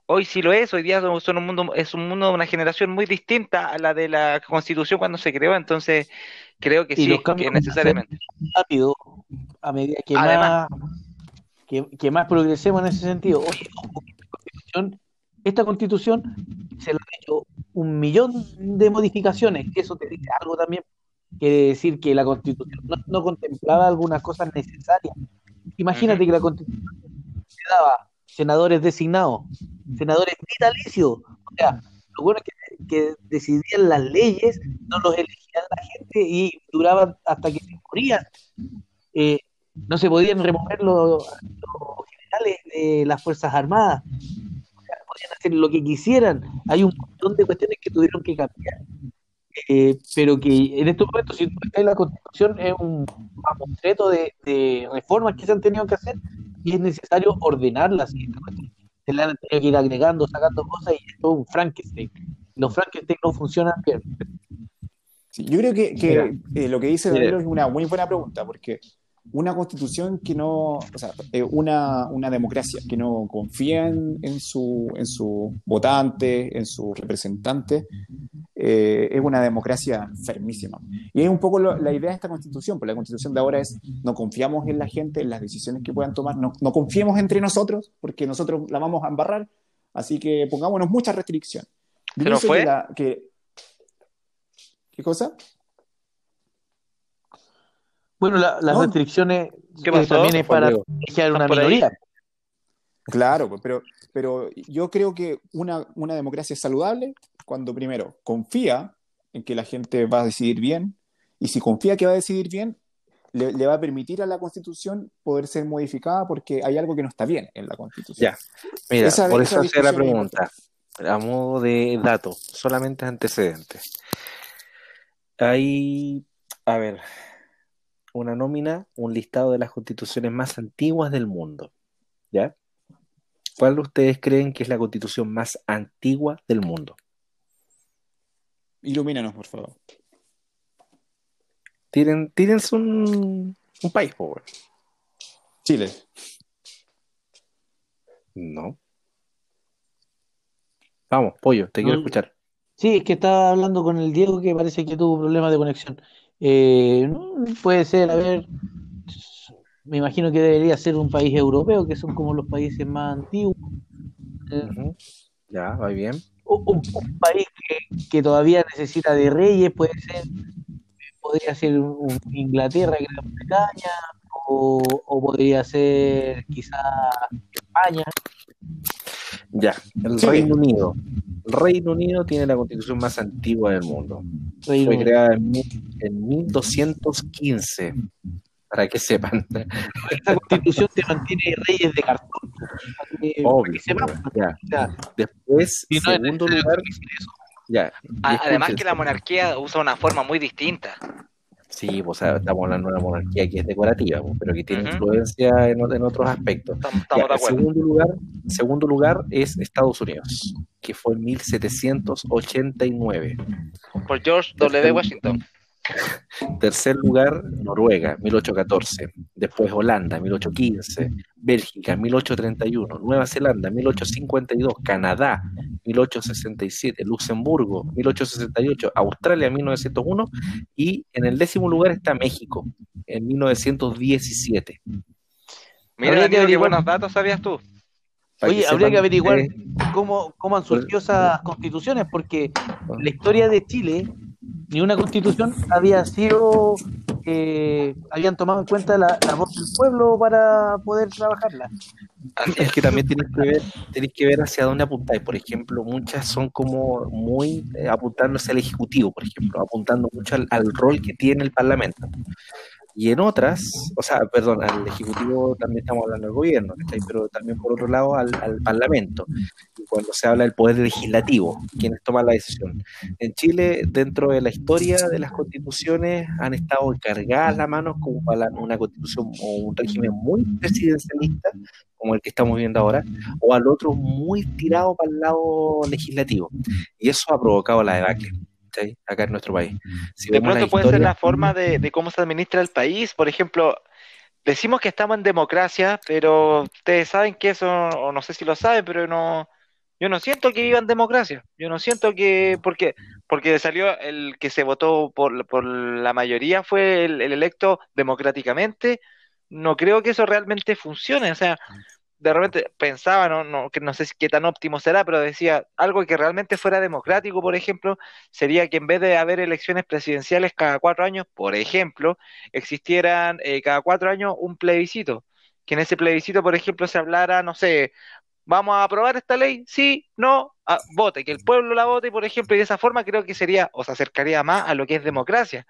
Hoy sí lo es, hoy día son un mundo, es un mundo de una generación muy distinta a la de la Constitución cuando se creó, entonces creo que y sí, los que necesariamente. rápido a medida que Además. más que, que más progresemos en ese sentido. Oye, esta constitución, se le ha hecho un millón de modificaciones, que eso te dice algo también. Quiere decir que la constitución no, no contemplaba algunas cosas necesarias. Imagínate que la constitución te daba senadores designados, senadores vitalicios. O sea, lo bueno es que, que decidían las leyes, no los elegían la gente y duraban hasta que se morían. Eh, no se podían remover los, los generales de las Fuerzas Armadas, O sea, podían hacer lo que quisieran. Hay un montón de cuestiones que tuvieron que cambiar. Eh, pero que en estos momentos, si tú ves la Constitución, es un mamotreto de, de reformas que se han tenido que hacer y es necesario ordenarlas. y Se le han tenido que ir agregando, sacando cosas y es todo un Frankenstein. Los Frankenstein no funcionan bien. Sí, yo creo que, que, eh, lo que dice. Danilo es una muy buena pregunta, porque una constitución que no, o sea, eh, una, una democracia que no confía en, en su, en sus votantes, en sus representantes, eh, es una democracia fermísima. Y es un poco lo- la idea de esta constitución, porque la constitución de ahora es no confiamos en la gente, en las decisiones que puedan tomar, no, no confiemos entre nosotros, porque nosotros la vamos a embarrar, así que pongámonos mucha restricción. Yo ¿Se nos fue? que la- que- ¿Qué cosa? Bueno, la- las No. restricciones ¿Qué eh, pasó? también es para proteger una minoría. Claro, pues, pero, pero yo creo que una, una democracia es saludable cuando primero confía en que la gente va a decidir bien y si confía que va a decidir bien, le, le va a permitir a la constitución poder ser modificada porque hay algo que no está bien en la constitución. Ya. Mira, Esa- por eso hacía la pregunta, a modo de dato, solamente antecedentes. Hay, a ver, una nómina, un listado de las constituciones más antiguas del mundo, ¿ya? ¿Cuál ustedes creen que es la constitución más antigua del mundo? Ilumínanos, por favor. Tiren, tírense un, un país. Chile. No. Vamos, pollo, te quiero escuchar. Sí, es que estaba hablando con el Diego que parece que tuvo problemas de conexión. Eh, puede ser, a ver, me imagino que debería ser un país europeo, que son como los países más antiguos. Ya, va bien. un, país que, que todavía necesita de reyes, puede ser, podría ser un Inglaterra, Gran Bretaña, o, o podría ser quizá España. Ya, el. Reino Unido. El Reino Unido tiene la constitución más antigua del mundo. Reino Fue creada en, mil- en 1215, para que sepan. Esta constitución te mantiene reyes de cartón. para Obvio. que Ya. Después, y no segundo lugar, eso. ya. Además que la monarquía usa una forma muy distinta. Sí, pues o sea, estamos hablando de una monarquía que es decorativa, pues, pero que tiene influencia en, otros aspectos. Estamos, Ya, de segundo lugar, segundo lugar es Estados Unidos, que fue en 1789. Por George W. Washington. Tercer lugar, Noruega, 1814. Después Holanda, 1815. Bélgica, 1831. Nueva Zelanda, 1852. Canadá, 1867. Luxemburgo, 1868. Australia, 1901. Y en el décimo lugar está México, en 1917. Mira, que qué buenos datos sabías tú. Oye, que habría que averiguar cómo, cómo han surgido esas constituciones, porque la historia de Chile, ni una constitución había sido, eh, habían tomado en cuenta la, la voz del pueblo para poder trabajarla. Es es. que también tenéis que ver, tenéis que ver hacia dónde apuntáis. Por ejemplo, muchas son como muy eh, apuntándose al Ejecutivo, por ejemplo, apuntando mucho al, al rol que tiene el Parlamento. Y en otras, o sea, perdón, al Ejecutivo también estamos hablando del gobierno, pero también por otro lado al, al Parlamento. Cuando se habla del poder legislativo, quienes toman la decisión. En Chile, dentro de la historia de las constituciones, han estado cargadas las manos como para una constitución o un régimen muy presidencialista, como el que estamos viendo ahora, o al otro muy tirado para el lado legislativo. Y eso ha provocado la debacle ¿cachai? acá en nuestro país. Si De pronto puede ser la forma de, de cómo se administra el país. Por ejemplo, decimos que estamos en democracia, pero ustedes saben que eso, o no sé si lo saben, pero no, yo no siento que viva en democracia. Yo no siento que, porque, porque salió el que se votó por, por la mayoría fue el, el electo democráticamente. No creo que eso realmente funcione. O sea, de repente pensaba, no, no, que no sé qué tan óptimo será, pero decía algo que realmente fuera democrático, por ejemplo, sería que en vez de haber elecciones presidenciales cada cuatro años, por ejemplo, existieran eh, cada cuatro años un plebiscito. Que en ese plebiscito, por ejemplo, se hablara, no sé, vamos a aprobar esta ley, sí, no, ah, vote, que el pueblo la vote, por ejemplo, y de esa forma creo que sería, o se acercaría más a lo que es democracia.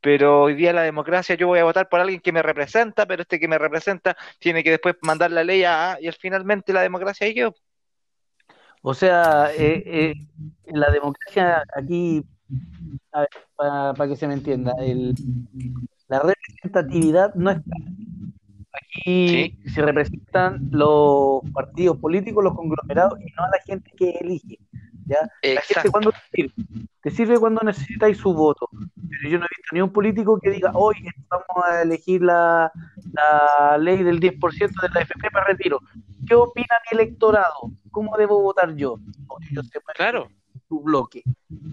Pero hoy día la democracia yo voy a votar por alguien que me representa, pero este que me representa tiene que después mandar la ley a, y al finalmente la democracia ahí quedó. O sea, eh, eh, la democracia aquí, a ver, para, que se me entienda, el, la representatividad no está. Aquí se representan los partidos políticos, los conglomerados, y no a la gente que elige. ¿Ya? La gente cuando te sirve, te sirve cuando necesitáis su voto. Pero yo no he visto ni un político que diga, hoy vamos a elegir la, la ley del 10% de la FP para retiro. ¿Qué opina mi electorado? ¿Cómo debo votar yo? Claro. su bloque.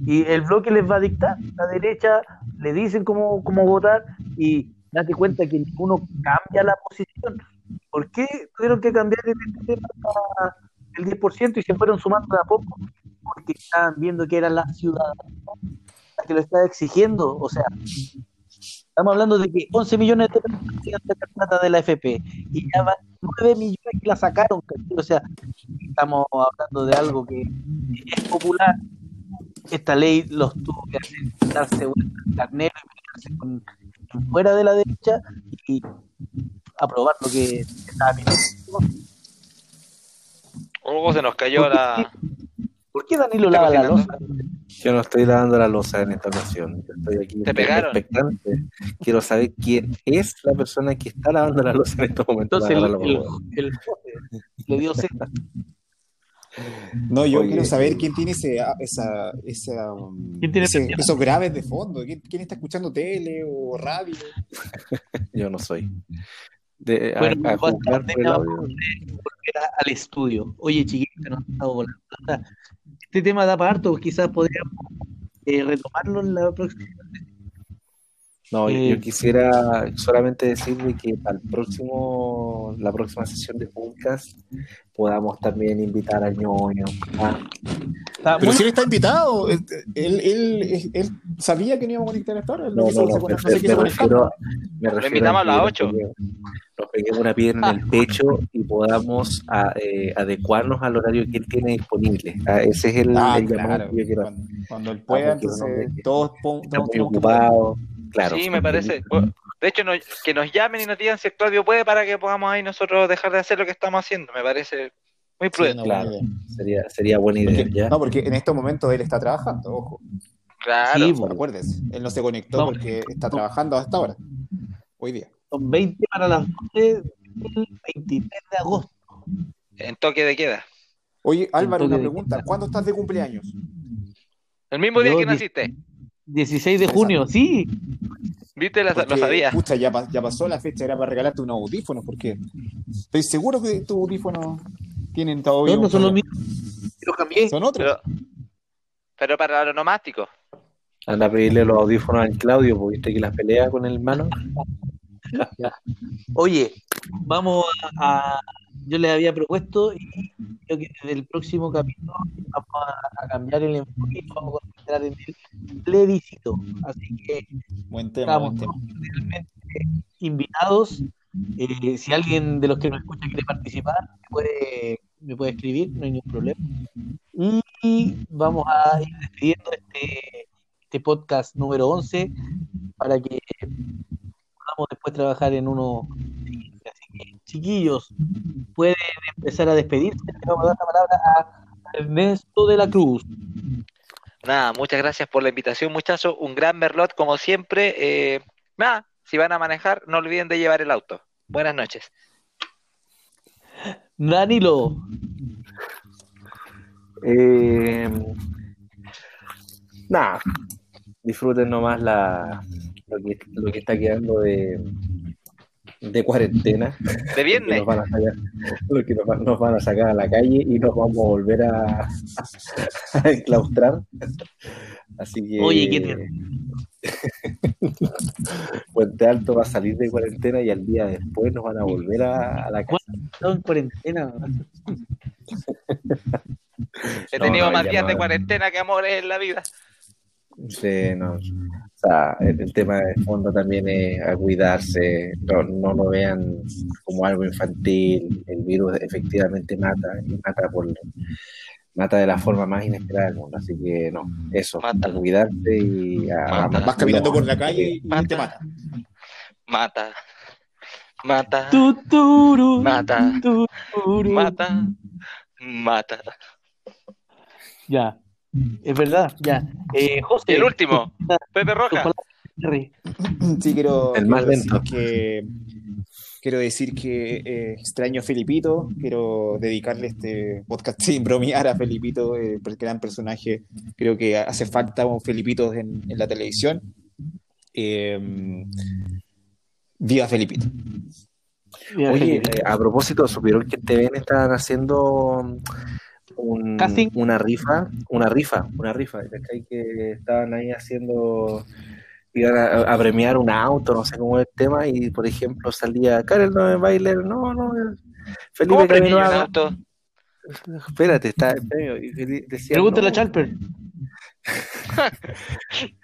Y el bloque les va a dictar. La derecha le dicen cómo, cómo votar y date cuenta que ninguno cambia la posición. ¿Por qué tuvieron que cambiar el, tema el 10% y se fueron sumando de a poco? Porque estaban viendo que era la ciudadanía la que lo estaba exigiendo. O sea, estamos hablando de que 11 millones de personas sacar plata de la FP y ya van 9 millones que la sacaron. O sea, estamos hablando de algo que es popular. Esta ley los tuvo que hacer darse vuelta carnero y con, con fuera de la derecha y aprobar lo que estaba pidiendo. Oh, se nos cayó la. ¿Por qué Danilo ¿Está lava la losa? Yo no estoy lavando la losa en esta ocasión. Yo estoy aquí Te pegaron. expectante. Quiero saber quién es la persona que está lavando la losa en estos momentos. Entonces el, el, el le dio sed. No, yo Oye, quiero saber quién tiene ese, esa, esa, um, ¿Quién tiene ese- prendido? esos graves de fondo. ¿Quién, quién está escuchando tele o radio? Yo no soy. De, a, Bueno, a igual juzgar por el audio. a- al estudio. Oye, nos han estado volando. Este tema da para harto, quizás podríamos eh, retomarlo en la próxima. No, yo- Eh, yo quisiera solamente decirle que para el próximo, la próxima sesión de podcast podamos también invitar a ñoño. ¿ah? Pero si él está invitado, él, él, él- él sabía que no íbamos a conectar a esta hora. él No, no, no, se me, refiero, me refiero invitamos a las que nos peguemos- una piedra en el pecho y podamos a- eh, adecuarnos al horario que él tiene disponible. Ah, ese es el, Ah, el llamado claro. que yo quiero. Cuando, cuando él pueda, entonces todos, todos muy que ocupado. Claro. Sí, me parece. De hecho, no- que nos llamen y nos digan si el Claudio puede para que podamos ahí nosotros dejar de hacer lo que estamos haciendo. Me parece muy Sí, prudente. no, Claro. Sería, sería buena idea. Porque- ¿ya? no, porque en estos momentos él está trabajando, ojo. Claro. Sí, O sea, po. acuérdese, él no se conectó porque está trabajando hasta ahora, hoy día. Son 20 para las 12 del 23 de agosto. En toque de queda. Oye, Álvaro, una pregunta. ¿Cuándo estás de cumpleaños? El mismo día Yo que naciste. 16 de junio, sí. ¿Viste? La- Porque, lo sabía. Pucha, ya, ya pasó la fecha, era para regalarte unos audífonos, porque estoy seguro que tus audífonos tienen todavía. No, no son los mismos. Los cambié. Son otros. Pero, pero para los nomáticos. Anda a pedirle los audífonos al Claudio, porque viste que las pelea con el hermano. Oye, vamos a, a- Yo les había propuesto y creo que desde el próximo capítulo vamos a, a cambiar el enfoque y vamos a concentrar en el plebiscito. Así que Buen tema, estamos buen tema. cordialmente invitados. Eh, si alguien de los que nos escucha quiere participar, me puede, me puede escribir, no hay ningún problema. Y vamos a ir despidiendo este, este podcast número 11 para que podamos después trabajar en uno. Así que, chiquillos, pueden empezar a despedirse. Le vamos a dar la palabra a Ernesto de la Cruz. Nada, muchas gracias por la invitación, muchachos. Un gran merlot, como siempre. Eh, nada, si van a manejar, no olviden de llevar el auto. Buenas noches. Danilo, Eh, nada, disfruten nomás la, lo, que, lo que está quedando de, de cuarentena. De que viernes. nos van a sacar, lo que nos, van- nos van a sacar a la calle y nos vamos a volver a, a enclaustrar. Así que Oye, qué terrible. Puente Alto va a salir de cuarentena y al día después nos van a volver a, a la casa. en cuarentena. He tenido no, más días no. de cuarentena que amores en la vida. Sí, no. O sea, el, el tema de fondo también es a cuidarse, no, no lo vean como algo infantil, el virus efectivamente mata, y mata por mata de la forma más inesperada del mundo, así que no, eso, Mata. a cuidarse y a, a. Vas caminando por la calle y Mata. te mata. Mata. Mata. Tuturu, Mata. tuturu. Mata. Mata. Ya, es verdad, ya. Eh, José, el último, Pepe Roja. Sí, quiero, El más quiero decir lento. que quiero decir que eh, extraño a Felipito, quiero dedicarle este podcast sin bromear a Felipito, eh, el gran personaje. Creo que hace falta un Felipito en, en la televisión. Eh, viva Felipito. Oye, eh, a propósito, ¿supieron que en TVN estaban haciendo un- Casting. una rifa? Una rifa, una rifa, ¿cachai? Que estaban ahí haciendo, iban a, a premiar un auto, no sé cómo es el tema, y por ejemplo salía Karel no Bailer, no, no, Felipe ¿Cómo un auto? espérate, está el premio, y decía, Pregúntale no, a Chalper.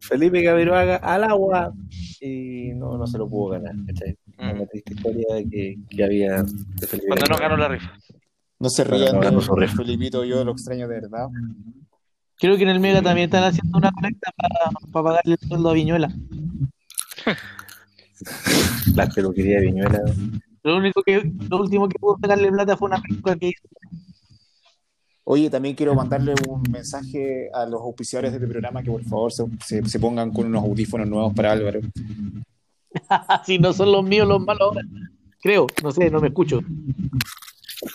Felipe Camiroaga al agua, y no, no se lo pudo ganar, ¿cachai? Mm. Una triste historia que, que había de Felipe Cuando no ganó la rifa. No se rían no, de no. Felipito, yo lo extraño de verdad. Creo que en el Mega también están haciendo una colecta para, para pagarle el sueldo a Viñuela. La peluquería de Viñuela. Lo único que, lo último que pudo sacarle plata fue una película que hizo. Oye, también quiero mandarle un mensaje a los auspiciadores de este programa que por favor se, se- se pongan con unos audífonos nuevos para Álvaro. si no son los míos los malos ahora. Creo, no sé, no me escucho.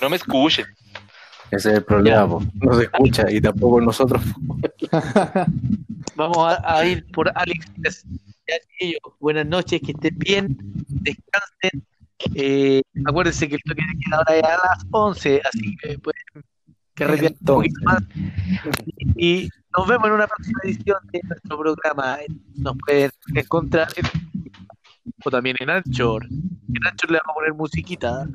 No me escuchen. Ese es el problema, po. no se escucha y tampoco nosotros. Vamos a, a ir por Alex. Buenas noches, que estén bien, descansen. Eh, acuérdense que el toque de queda ahora es a las 11, así que pueden que un poquito más. Y nos vemos en una próxima edición de nuestro programa. Nos pueden encontrar en, o también en Anchor. En Anchor le vamos a poner musiquita.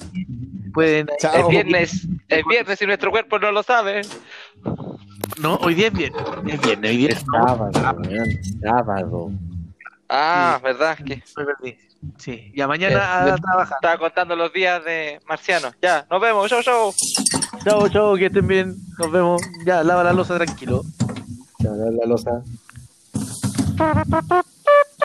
Pueden. Chao. Es viernes, es viernes y nuestro cuerpo no lo sabe. No, hoy día es viernes. Es viernes, hoy día Es sábado, sábado. Ah, verdad que Me perdí. Sí, ya mañana a trabajar. estaba contando los días de Marciano. Ya, nos vemos, chau, chau. Chao, chao, que estén bien. Nos vemos. Ya, lava la losa tranquilo. Se va a dar la losa.